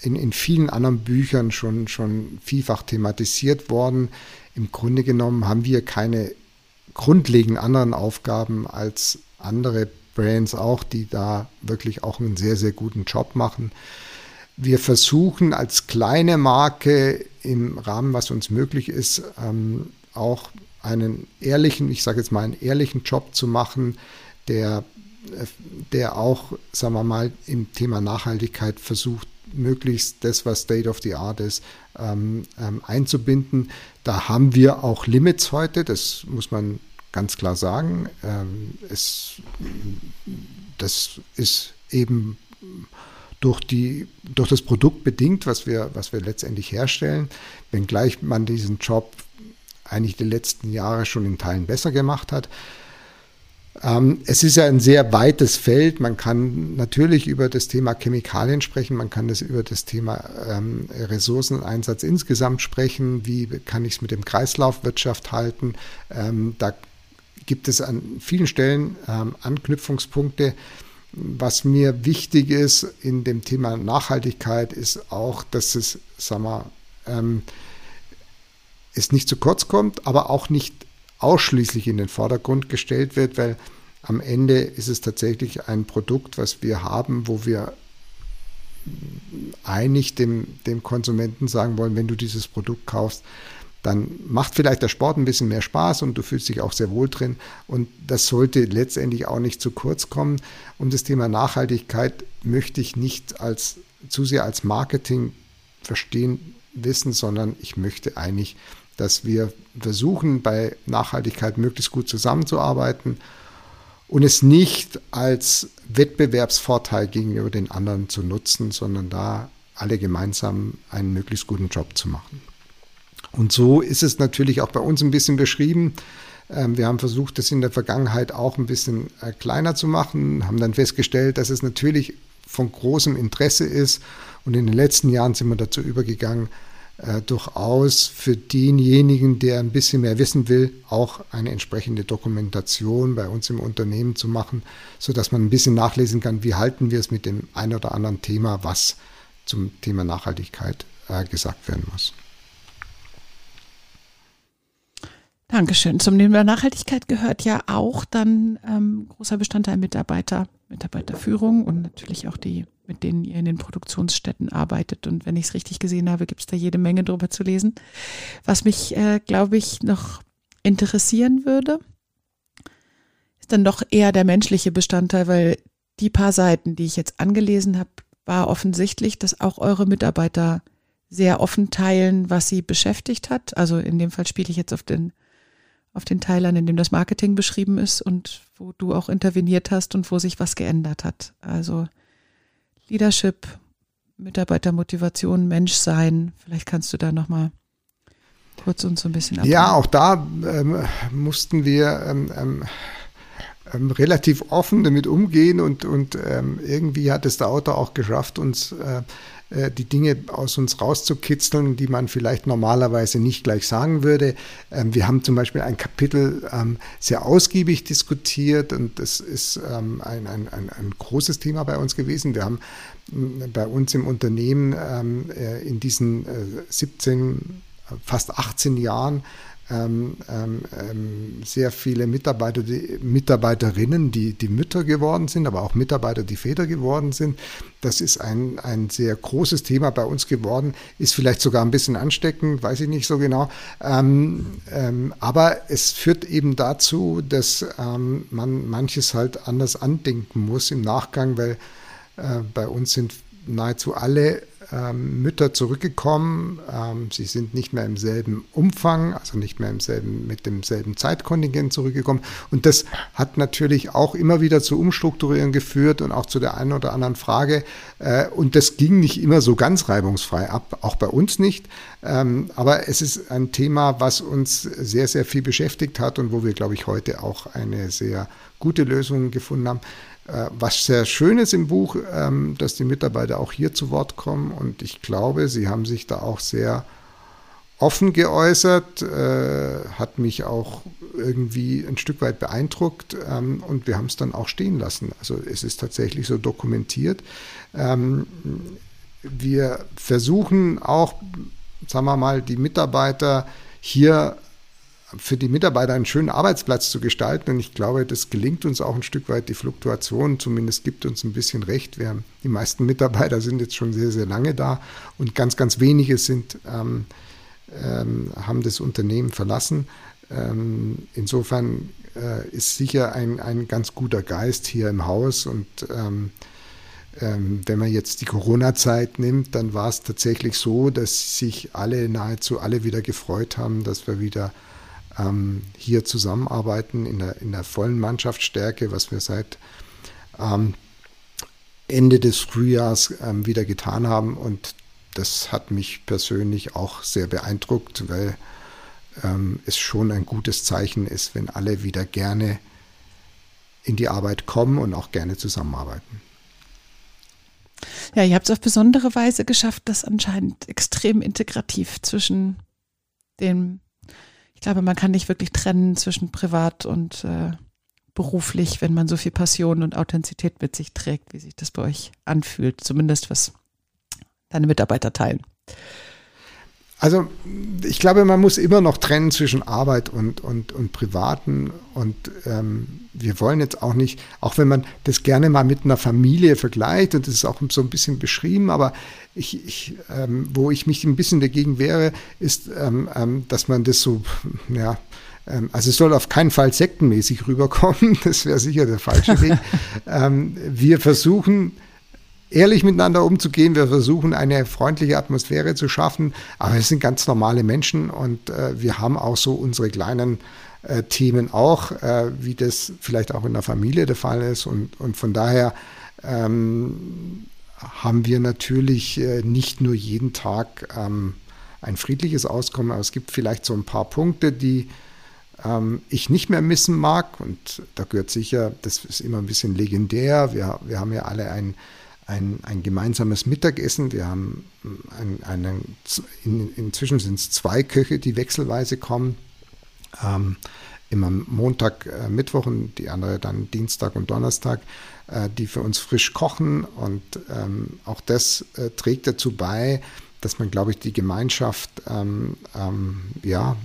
in, in vielen anderen Büchern schon, schon vielfach thematisiert worden. Im Grunde genommen haben wir keine grundlegend anderen Aufgaben als andere Brands auch, die da wirklich auch einen sehr, sehr guten Job machen. Wir versuchen als kleine Marke im Rahmen, was uns möglich ist, ähm, auch einen ehrlichen, ich sage jetzt mal einen ehrlichen Job zu machen, der, der auch, sagen wir mal, im Thema Nachhaltigkeit versucht, möglichst das, was State of the Art ist, ähm, ähm, einzubinden. Da haben wir auch Limits heute, das muss man ganz klar sagen. Ähm, es, das ist eben durch, die, durch das Produkt bedingt, was wir, was wir letztendlich herstellen, wenngleich man diesen Job eigentlich die letzten Jahre schon in Teilen besser gemacht hat. Ähm, es ist ja ein sehr weites Feld. Man kann natürlich über das Thema Chemikalien sprechen, man kann das über das Thema ähm, Ressourceneinsatz insgesamt sprechen. Wie kann ich es mit dem Kreislaufwirtschaft halten? Ähm, da gibt es an vielen Stellen ähm, Anknüpfungspunkte. Was mir wichtig ist in dem Thema Nachhaltigkeit ist auch, dass es, sag mal, ähm, es nicht zu kurz kommt, aber auch nicht ausschließlich in den Vordergrund gestellt wird, weil am Ende ist es tatsächlich ein Produkt, was wir haben, wo wir einig dem, dem Konsumenten sagen wollen, wenn du dieses Produkt kaufst, dann macht vielleicht der Sport ein bisschen mehr Spaß und du fühlst dich auch sehr wohl drin. Und das sollte letztendlich auch nicht zu kurz kommen. Und das Thema Nachhaltigkeit möchte ich nicht als zu sehr als Marketing verstehen wissen, sondern ich möchte eigentlich, dass wir versuchen, bei Nachhaltigkeit möglichst gut zusammenzuarbeiten und es nicht als Wettbewerbsvorteil gegenüber den anderen zu nutzen, sondern da alle gemeinsam einen möglichst guten Job zu machen. Und so ist es natürlich auch bei uns ein bisschen beschrieben. Ähm, wir haben versucht, das in der Vergangenheit auch ein bisschen äh, kleiner zu machen, haben dann festgestellt, dass es natürlich von großem Interesse ist. Und in den letzten Jahren sind wir dazu übergegangen, äh, durchaus für denjenigen, der ein bisschen mehr wissen will, auch eine entsprechende Dokumentation bei uns im Unternehmen zu machen, sodass man ein bisschen nachlesen kann, wie halten wir es mit dem ein oder anderen Thema, was zum Thema Nachhaltigkeit äh, gesagt werden muss. Dankeschön. Zum Thema Nachhaltigkeit gehört ja auch dann ähm, großer Bestandteil Mitarbeiter, Mitarbeiterführung und natürlich auch die, mit denen ihr in den Produktionsstätten arbeitet. Und wenn ich es richtig gesehen habe, gibt es da jede Menge drüber zu lesen. Was mich, äh, glaube ich, noch interessieren würde, ist dann doch eher der menschliche Bestandteil, weil die paar Seiten, die ich jetzt angelesen habe, war offensichtlich, dass auch eure Mitarbeiter sehr offen teilen, was sie beschäftigt hat. Also in dem Fall spiele ich jetzt auf den auf den Teilern, in dem das Marketing beschrieben ist und wo du auch interveniert hast und wo sich was geändert hat. Also Leadership, Mitarbeitermotivation, Menschsein. Vielleicht kannst du da nochmal kurz uns so ein bisschen abholen. Ja, auch da ähm, mussten wir ähm, ähm, ähm, relativ offen damit umgehen und, und ähm, irgendwie hat es der Autor auch geschafft, uns äh, äh, die Dinge aus uns rauszukitzeln, die man vielleicht normalerweise nicht gleich sagen würde. Ähm, wir haben zum Beispiel ein Kapitel ähm, sehr ausgiebig diskutiert und das ist ähm, ein, ein, ein, ein großes Thema bei uns gewesen. Wir haben bei uns im Unternehmen äh, in diesen 17, äh, fast 18 Jahren ähm, ähm, ähm, sehr viele Mitarbeiter, die, Mitarbeiterinnen, die, die Mütter geworden sind, aber auch Mitarbeiter, die Väter geworden sind. Das ist ein, ein sehr großes Thema bei uns geworden, ist vielleicht sogar ein bisschen ansteckend, weiß ich nicht so genau. Ähm, ähm, aber es führt eben dazu, dass ähm, man manches halt anders andenken muss im Nachgang, weil äh, bei uns sind nahezu alle ähm, Mütter zurückgekommen. Ähm, sie sind nicht mehr im selben Umfang, also nicht mehr im selben, mit demselben Zeitkontingent zurückgekommen. Und das hat natürlich auch immer wieder zu Umstrukturieren geführt und auch zu der einen oder anderen Frage. Äh, und das ging nicht immer so ganz reibungsfrei ab, auch bei uns nicht. Ähm, aber es ist ein Thema, was uns sehr, sehr viel beschäftigt hat und wo wir, glaube ich, heute auch eine sehr gute Lösung gefunden haben. Äh, was sehr schön ist im Buch, ähm, dass die Mitarbeiter auch hier zu Wort kommen und ich glaube, sie haben sich da auch sehr offen geäußert, äh, hat mich auch irgendwie ein Stück weit beeindruckt ähm, und wir haben es dann auch stehen lassen. Also es ist tatsächlich so dokumentiert. Ähm, wir versuchen auch, sagen wir mal, die Mitarbeiter hier für die Mitarbeiter einen schönen Arbeitsplatz zu gestalten. Und ich glaube, das gelingt uns auch ein Stück weit. Die Fluktuation zumindest gibt uns ein bisschen recht. Wir die meisten Mitarbeiter sind jetzt schon sehr, sehr lange da und ganz, ganz wenige sind, ähm, ähm, haben das Unternehmen verlassen. Ähm, insofern äh, ist sicher ein, ein ganz guter Geist hier im Haus und ähm, ähm, wenn man jetzt die Corona-Zeit nimmt, dann war es tatsächlich so, dass sich alle, nahezu alle wieder gefreut haben, dass wir wieder ähm, hier zusammenarbeiten in der, in der vollen Mannschaftsstärke, was wir seit ähm, Ende des Frühjahrs ähm, wieder getan haben. Und das hat mich persönlich auch sehr beeindruckt, weil ähm, es schon ein gutes Zeichen ist, wenn alle wieder gerne in die Arbeit kommen und auch gerne zusammenarbeiten. Ja, ihr habt es auf besondere Weise geschafft, das anscheinend extrem integrativ zwischen dem ich glaube, man kann nicht wirklich trennen zwischen privat und äh, beruflich, wenn man so viel Passion und Authentizität mit sich trägt, wie sich das bei euch anfühlt, zumindest was deine Mitarbeiter teilen. Also ich glaube, man muss immer noch trennen zwischen Arbeit und, und, und Privaten. Und ähm, wir wollen jetzt auch nicht, auch wenn man das gerne mal mit einer Familie vergleicht, und das ist auch so ein bisschen beschrieben, aber ich, ich ähm, wo ich mich ein bisschen dagegen wäre, ist, ähm, ähm dass man das so, ja, ähm, also es soll auf keinen Fall sektenmäßig rüberkommen, das wäre sicher der falsche Weg. Ähm, wir versuchen, ehrlich miteinander umzugehen. Wir versuchen eine freundliche Atmosphäre zu schaffen, aber wir sind ganz normale Menschen und äh, wir haben auch so unsere kleinen äh, Themen auch, äh, wie das vielleicht auch in der Familie der Fall ist. Und, und von daher ähm, haben wir natürlich äh, nicht nur jeden Tag ähm, ein friedliches Auskommen, aber es gibt vielleicht so ein paar Punkte, die ähm, ich nicht mehr missen mag. Und da gehört sicher, das ist immer ein bisschen legendär, wir, wir haben ja alle ein ein, ein gemeinsames Mittagessen. Wir haben ein, einen, in, inzwischen sind es zwei Köche, die wechselweise kommen. Ähm, immer Montag, äh, Mittwoch und die andere dann Dienstag und Donnerstag, äh, die für uns frisch kochen. Und ähm, auch das äh, trägt dazu bei, dass man, glaube ich, die Gemeinschaft ähm, ähm, ja,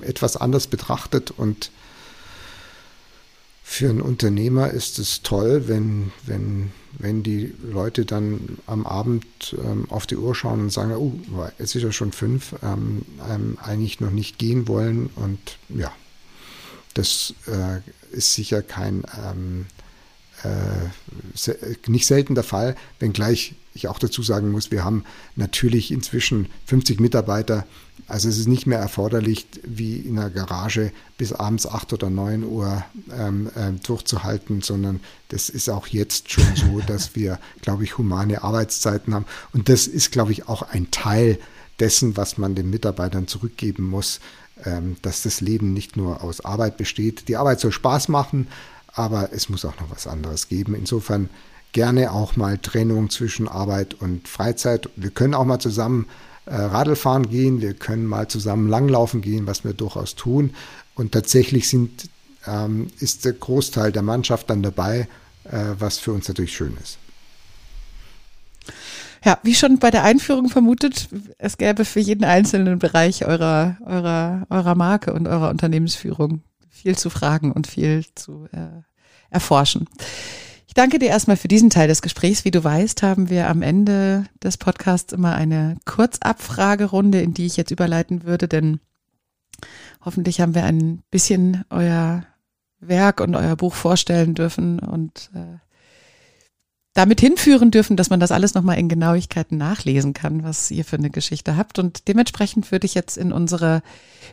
etwas anders betrachtet und für einen Unternehmer ist es toll, wenn, wenn, wenn die Leute dann am Abend ähm, auf die Uhr schauen und sagen, oh, es ist ja schon fünf, ähm, ähm, eigentlich noch nicht gehen wollen. Und ja, das äh, ist sicher kein ähm, äh, nicht selten der Fall, wenngleich ich auch dazu sagen muss, wir haben natürlich inzwischen 50 Mitarbeiter. Also es ist nicht mehr erforderlich, wie in einer Garage bis abends 8 oder 9 Uhr ähm, äh, durchzuhalten, sondern das ist auch jetzt schon so, dass wir, glaube ich, humane Arbeitszeiten haben. Und das ist, glaube ich, auch ein Teil dessen, was man den Mitarbeitern zurückgeben muss, ähm, dass das Leben nicht nur aus Arbeit besteht. Die Arbeit soll Spaß machen, aber es muss auch noch was anderes geben. Insofern gerne auch mal Trennung zwischen Arbeit und Freizeit. Wir können auch mal zusammen äh, Radl fahren gehen, wir können mal zusammen langlaufen gehen, was wir durchaus tun. Und tatsächlich sind, ähm, ist der Großteil der Mannschaft dann dabei, äh, was für uns natürlich schön ist. Ja, wie schon bei der Einführung vermutet, es gäbe für jeden einzelnen Bereich eurer, eurer, eurer Marke und eurer Unternehmensführung viel zu fragen und viel zu äh, erforschen. Ich danke dir erstmal für diesen Teil des Gesprächs. Wie du weißt, haben wir am Ende des Podcasts immer eine Kurzabfragerunde, in die ich jetzt überleiten würde, denn hoffentlich haben wir ein bisschen euer Werk und euer Buch vorstellen dürfen und äh, damit hinführen dürfen, dass man das alles nochmal in Genauigkeiten nachlesen kann, was ihr für eine Geschichte habt. Und dementsprechend würde ich jetzt in unsere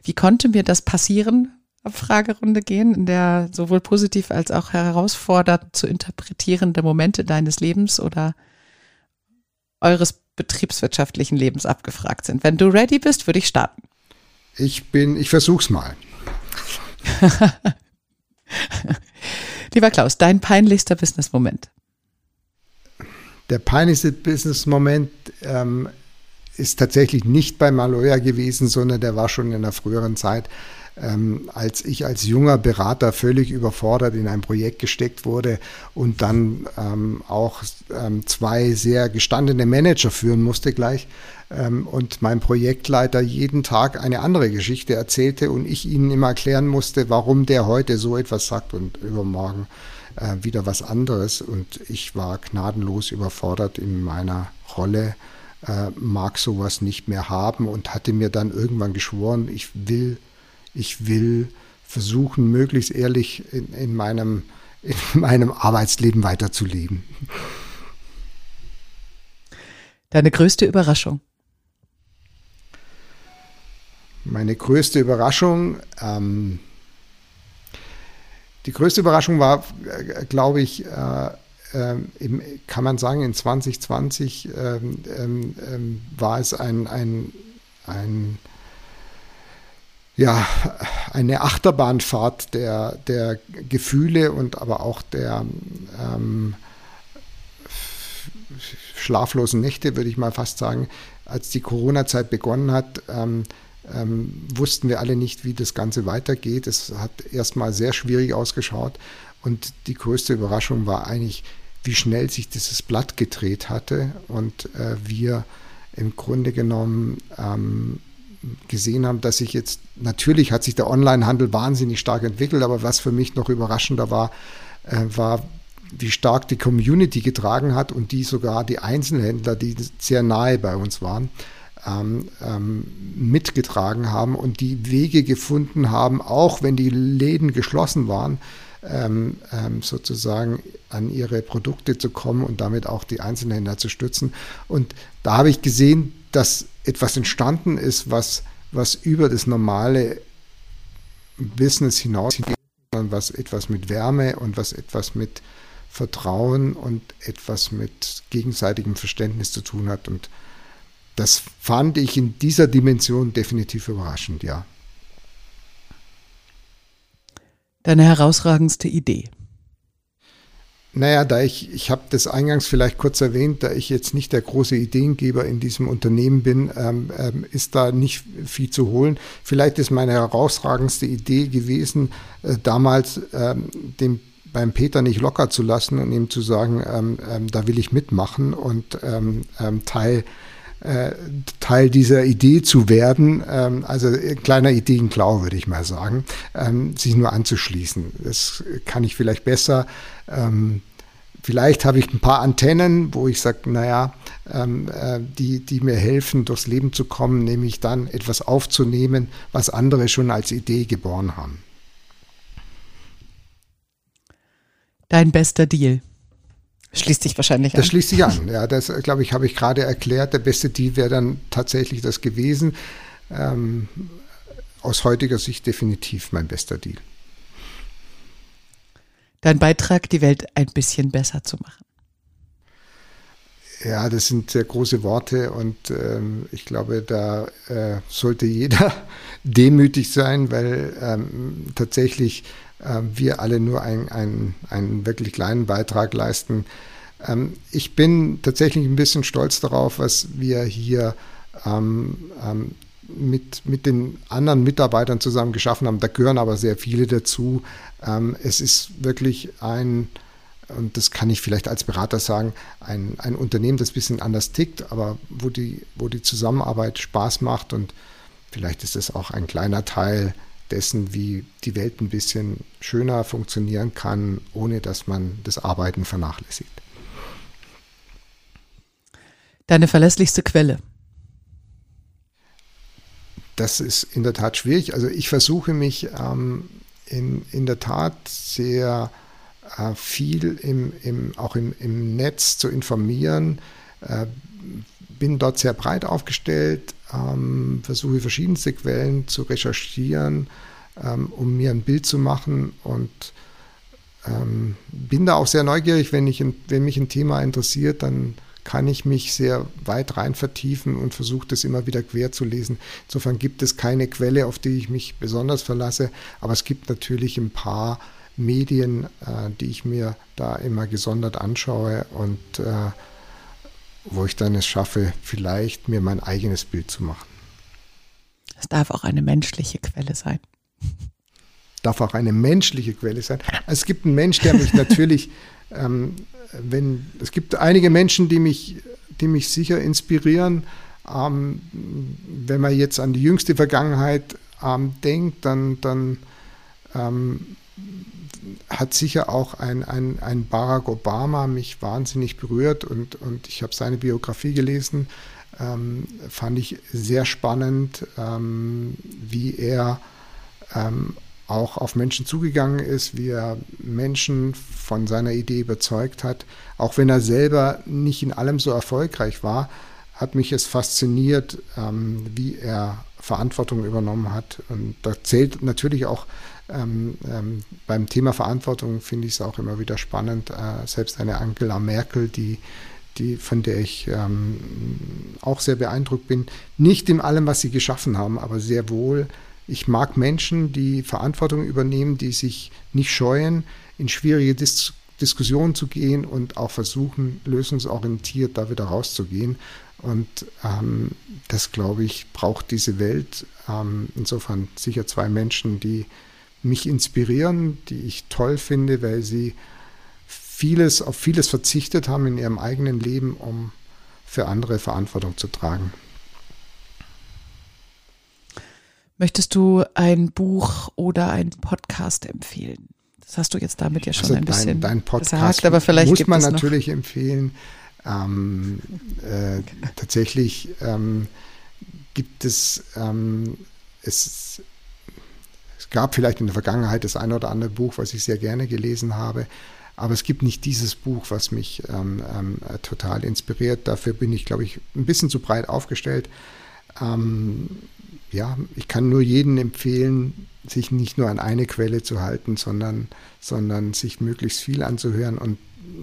Wie konnte mir das passieren Fragerunde gehen, in der sowohl positiv als auch herausfordernd zu interpretierende Momente deines Lebens oder eures betriebswirtschaftlichen Lebens abgefragt sind. Wenn du ready bist, würde ich starten. Ich bin, ich versuch's mal. Lieber Klaus, dein peinlichster Business-Moment. Der peinlichste Business-Moment ähm, ist tatsächlich nicht bei Maloya gewesen, sondern der war schon in einer früheren Zeit ähm, als ich als junger Berater völlig überfordert in ein Projekt gesteckt wurde und dann ähm, auch ähm, zwei sehr gestandene Manager führen musste gleich ähm, und mein Projektleiter jeden Tag eine andere Geschichte erzählte und ich ihnen immer erklären musste, warum der heute so etwas sagt und übermorgen äh, wieder was anderes. Und ich war gnadenlos überfordert in meiner Rolle äh, mag sowas nicht mehr haben und hatte mir dann irgendwann geschworen, ich will ich will versuchen, möglichst ehrlich in, in, meinem, in meinem Arbeitsleben weiterzuleben. Deine größte Überraschung? Meine größte Überraschung, ähm, die größte Überraschung war, äh, glaube ich, äh, äh, im, kann man sagen, in 2020 ähm, ähm, ähm, war es ein, ein, ein ja, eine Achterbahnfahrt der, der Gefühle und aber auch der ähm, schlaflosen Nächte, würde ich mal fast sagen. Als die Corona-Zeit begonnen hat, ähm, ähm, wussten wir alle nicht, wie das Ganze weitergeht. Es hat erstmal sehr schwierig ausgeschaut und die größte Überraschung war eigentlich, wie schnell sich dieses Blatt gedreht hatte und äh, wir im Grunde genommen ähm, gesehen haben, dass sich jetzt, natürlich hat sich der Onlinehandel wahnsinnig stark entwickelt, aber was für mich noch überraschender war, äh, war, wie stark die Community getragen hat und die sogar die Einzelhändler, die sehr nahe bei uns waren, ähm, ähm, mitgetragen haben und die Wege gefunden haben, auch wenn die Läden geschlossen waren, ähm, ähm, sozusagen an ihre Produkte zu kommen und damit auch die Einzelhändler zu stützen. Und da habe ich gesehen, dass etwas entstanden ist, was, was über das normale Business hinaus sondern was etwas mit Wärme und was etwas mit Vertrauen und etwas mit gegenseitigem Verständnis zu tun hat. Und das fand ich in dieser Dimension definitiv überraschend, ja. Deine herausragendste Idee? Naja, da ich, ich habe das eingangs vielleicht kurz erwähnt, da ich jetzt nicht der große Ideengeber in diesem Unternehmen bin, ähm, ähm, ist da nicht viel zu holen. Vielleicht ist meine herausragendste Idee gewesen, äh, damals ähm, dem beim Peter nicht locker zu lassen und ihm zu sagen, ähm, ähm, da will ich mitmachen und ähm, Teil äh, Teil dieser Idee zu werden, ähm, also ein kleiner Ideenklau würde ich mal sagen, ähm, sich nur anzuschließen. Das kann ich vielleicht besser. Ähm, vielleicht habe ich ein paar Antennen, wo ich sage, naja, ähm, äh, die, die mir helfen, durchs Leben zu kommen, nämlich dann etwas aufzunehmen, was andere schon als Idee geboren haben. Dein bester Deal. Schließt sich wahrscheinlich an. Das schließt sich an. Ja, das, glaube ich, habe ich gerade erklärt. Der beste Deal wäre dann tatsächlich das gewesen. Ähm, aus heutiger Sicht definitiv mein bester Deal. Dein Beitrag, die Welt ein bisschen besser zu machen. Ja, das sind sehr große Worte und ähm, ich glaube, da äh, sollte jeder demütig sein, weil ähm, tatsächlich wir alle nur ein, ein, einen wirklich kleinen Beitrag leisten. Ähm, ich bin tatsächlich ein bisschen stolz darauf, was wir hier ähm, ähm, mit, mit den anderen Mitarbeitern zusammen geschaffen haben. Da gehören aber sehr viele dazu. Ähm, es ist wirklich ein, und das kann ich vielleicht als Berater sagen, ein, ein Unternehmen, das ein bisschen anders tickt, aber wo die, wo die Zusammenarbeit Spaß macht und vielleicht ist es auch ein kleiner Teil dessen, wie die Welt ein bisschen schöner funktionieren kann, ohne dass man das Arbeiten vernachlässigt. Deine verlässlichste Quelle? Das ist in der Tat schwierig. Also ich versuche mich ähm, in, in der Tat sehr äh, viel im, im, auch im, im Netz zu informieren. Äh, bin dort sehr breit aufgestellt, ähm, versuche verschiedenste Quellen zu recherchieren, ähm, um mir ein Bild zu machen und ähm, bin da auch sehr neugierig, wenn, ich, wenn mich ein Thema interessiert, dann kann ich mich sehr weit rein vertiefen und versuche das immer wieder quer zu lesen. Insofern gibt es keine Quelle, auf die ich mich besonders verlasse, aber es gibt natürlich ein paar Medien, äh, die ich mir da immer gesondert anschaue und äh, wo ich dann es schaffe, vielleicht mir mein eigenes Bild zu machen. Es darf auch eine menschliche Quelle sein. Darf auch eine menschliche Quelle sein. Es gibt einen Mensch, der mich natürlich, ähm, wenn es gibt einige Menschen, die mich, die mich sicher inspirieren. Ähm, wenn man jetzt an die jüngste Vergangenheit ähm, denkt, dann, dann ähm, hat sicher auch ein, ein, ein Barack Obama mich wahnsinnig berührt und, und ich habe seine Biografie gelesen, ähm, fand ich sehr spannend, ähm, wie er ähm, auch auf Menschen zugegangen ist, wie er Menschen von seiner Idee überzeugt hat. Auch wenn er selber nicht in allem so erfolgreich war, hat mich es fasziniert, ähm, wie er Verantwortung übernommen hat. Und da zählt natürlich auch ähm, ähm, beim Thema Verantwortung finde ich es auch immer wieder spannend. Äh, selbst eine Angela Merkel, die, die von der ich ähm, auch sehr beeindruckt bin, nicht in allem, was sie geschaffen haben, aber sehr wohl. Ich mag Menschen, die Verantwortung übernehmen, die sich nicht scheuen, in schwierige Dis Diskussionen zu gehen und auch versuchen, lösungsorientiert da wieder rauszugehen. Und ähm, das, glaube ich, braucht diese Welt. Ähm, insofern sicher zwei Menschen, die mich inspirieren, die ich toll finde, weil sie vieles, auf vieles verzichtet haben in ihrem eigenen Leben, um für andere Verantwortung zu tragen. Möchtest du ein Buch oder einen Podcast empfehlen? Das hast du jetzt damit ja schon also ein dein, bisschen dein Podcast gesagt, aber vielleicht muss man natürlich empfehlen. Ähm, äh, tatsächlich ähm, gibt es, ähm, es gab vielleicht in der Vergangenheit das eine oder andere Buch, was ich sehr gerne gelesen habe, aber es gibt nicht dieses Buch, was mich ähm, ähm, total inspiriert. Dafür bin ich, glaube ich, ein bisschen zu breit aufgestellt. Ähm, ja, ich kann nur jedem empfehlen, sich nicht nur an eine Quelle zu halten, sondern, sondern sich möglichst viel anzuhören und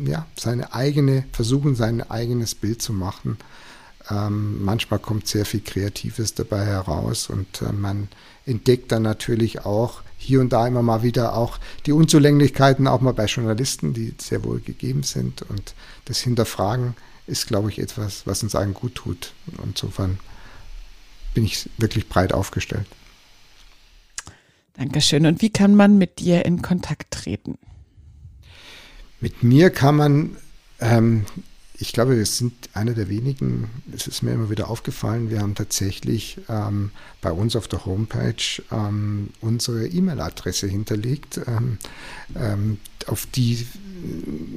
ja, seine eigene, versuchen, sein eigenes Bild zu machen. Ähm, manchmal kommt sehr viel Kreatives dabei heraus und äh, man entdeckt dann natürlich auch hier und da immer mal wieder auch die Unzulänglichkeiten, auch mal bei Journalisten, die sehr wohl gegeben sind. Und das Hinterfragen ist, glaube ich, etwas, was uns allen gut tut. Und insofern bin ich wirklich breit aufgestellt. Dankeschön. Und wie kann man mit dir in Kontakt treten? Mit mir kann man ähm, ich glaube, wir sind einer der wenigen, es ist mir immer wieder aufgefallen, wir haben tatsächlich ähm, bei uns auf der Homepage ähm, unsere E-Mail-Adresse hinterlegt, ähm, ähm auf die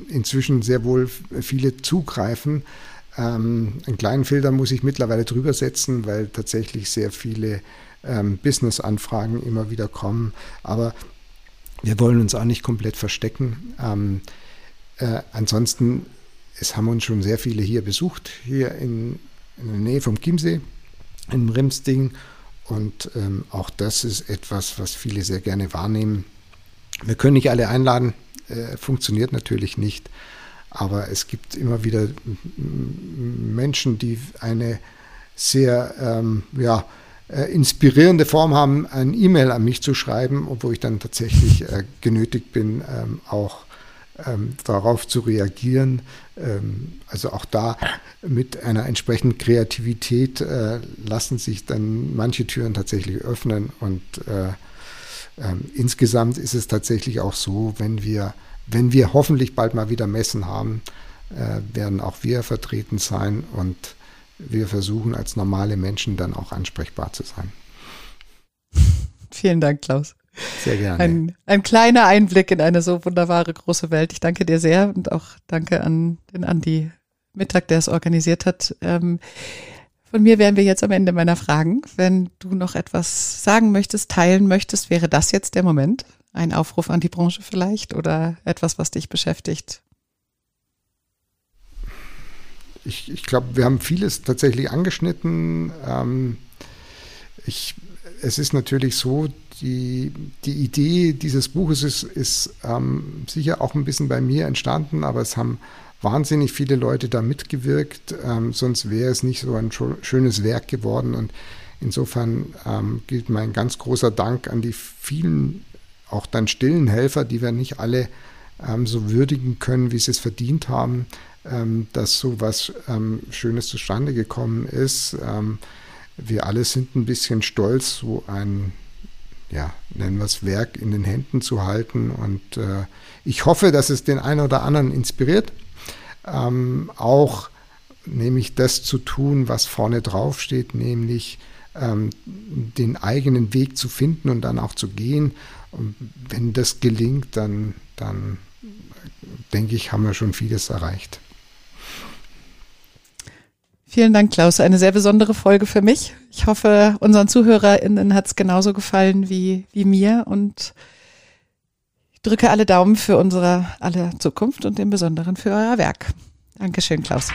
inzwischen sehr wohl viele zugreifen. Ähm, einen kleinen Filter muss ich mittlerweile drüber setzen, weil tatsächlich sehr viele ähm, Business-Anfragen immer wieder kommen. Aber wir wollen uns auch nicht komplett verstecken. Äh, ansonsten es haben uns schon sehr viele hier besucht, hier in, in der Nähe vom Chiemsee, in Rimsding. Und ähm, auch das ist etwas, was viele sehr gerne wahrnehmen. Wir können nicht alle einladen, äh, funktioniert natürlich nicht. Aber es gibt immer wieder Menschen, die eine sehr ähm, ja, äh, inspirierende Form haben, ein E-Mail an mich zu schreiben, obwohl ich dann tatsächlich äh, genötigt bin, ähm, auch ähm, darauf zu reagieren. Ähm, also auch da mit einer entsprechenden Kreativität äh, lassen sich dann manche Türen tatsächlich öffnen und äh, äh, insgesamt ist es tatsächlich auch so, wenn wir, wenn wir hoffentlich bald mal wieder Messen haben, äh, werden auch wir vertreten sein und wir versuchen als normale Menschen dann auch ansprechbar zu sein. Vielen Dank, Klaus. Sehr gerne. Ein, ein kleiner Einblick in eine so wunderbare große Welt. Ich danke dir sehr und auch danke an den Andi Mittag, der es organisiert hat. Ähm, von mir wären wir jetzt am Ende meiner Fragen. Wenn du noch etwas sagen möchtest, teilen möchtest, wäre das jetzt der Moment? Ein Aufruf an die Branche vielleicht oder etwas, was dich beschäftigt? Ich, ich glaube, wir haben vieles tatsächlich angeschnitten. Ähm, ich, es ist natürlich so, die, die Idee dieses Buches ist, ist ähm, sicher auch ein bisschen bei mir entstanden, aber es haben wahnsinnig viele Leute da mitgewirkt, ähm, sonst wäre es nicht so ein schönes Werk geworden. Und insofern ähm, gilt mein ganz großer Dank an die vielen, auch dann stillen Helfer, die wir nicht alle ähm, so würdigen können, wie sie es verdient haben, ähm, dass so was ähm, Schönes zustande gekommen ist. wir alle sind ein bisschen stolz, so ein ja, nennen wir es Werk in den Händen zu halten. Und äh, ich hoffe, dass es den einen oder anderen inspiriert, ähm, auch nämlich das zu tun, was vorne drauf steht, nämlich ähm, den eigenen Weg zu finden und dann auch zu gehen. Und wenn das gelingt, dann, dann denke ich, haben wir schon vieles erreicht. Vielen Dank, Klaus. Eine sehr besondere Folge für mich. Ich hoffe, unseren ZuhörerInnen hat es genauso gefallen wie, wie mir und ich drücke alle Daumen für unsere alle Zukunft und im Besonderen für euer Werk. Dankeschön, Klaus.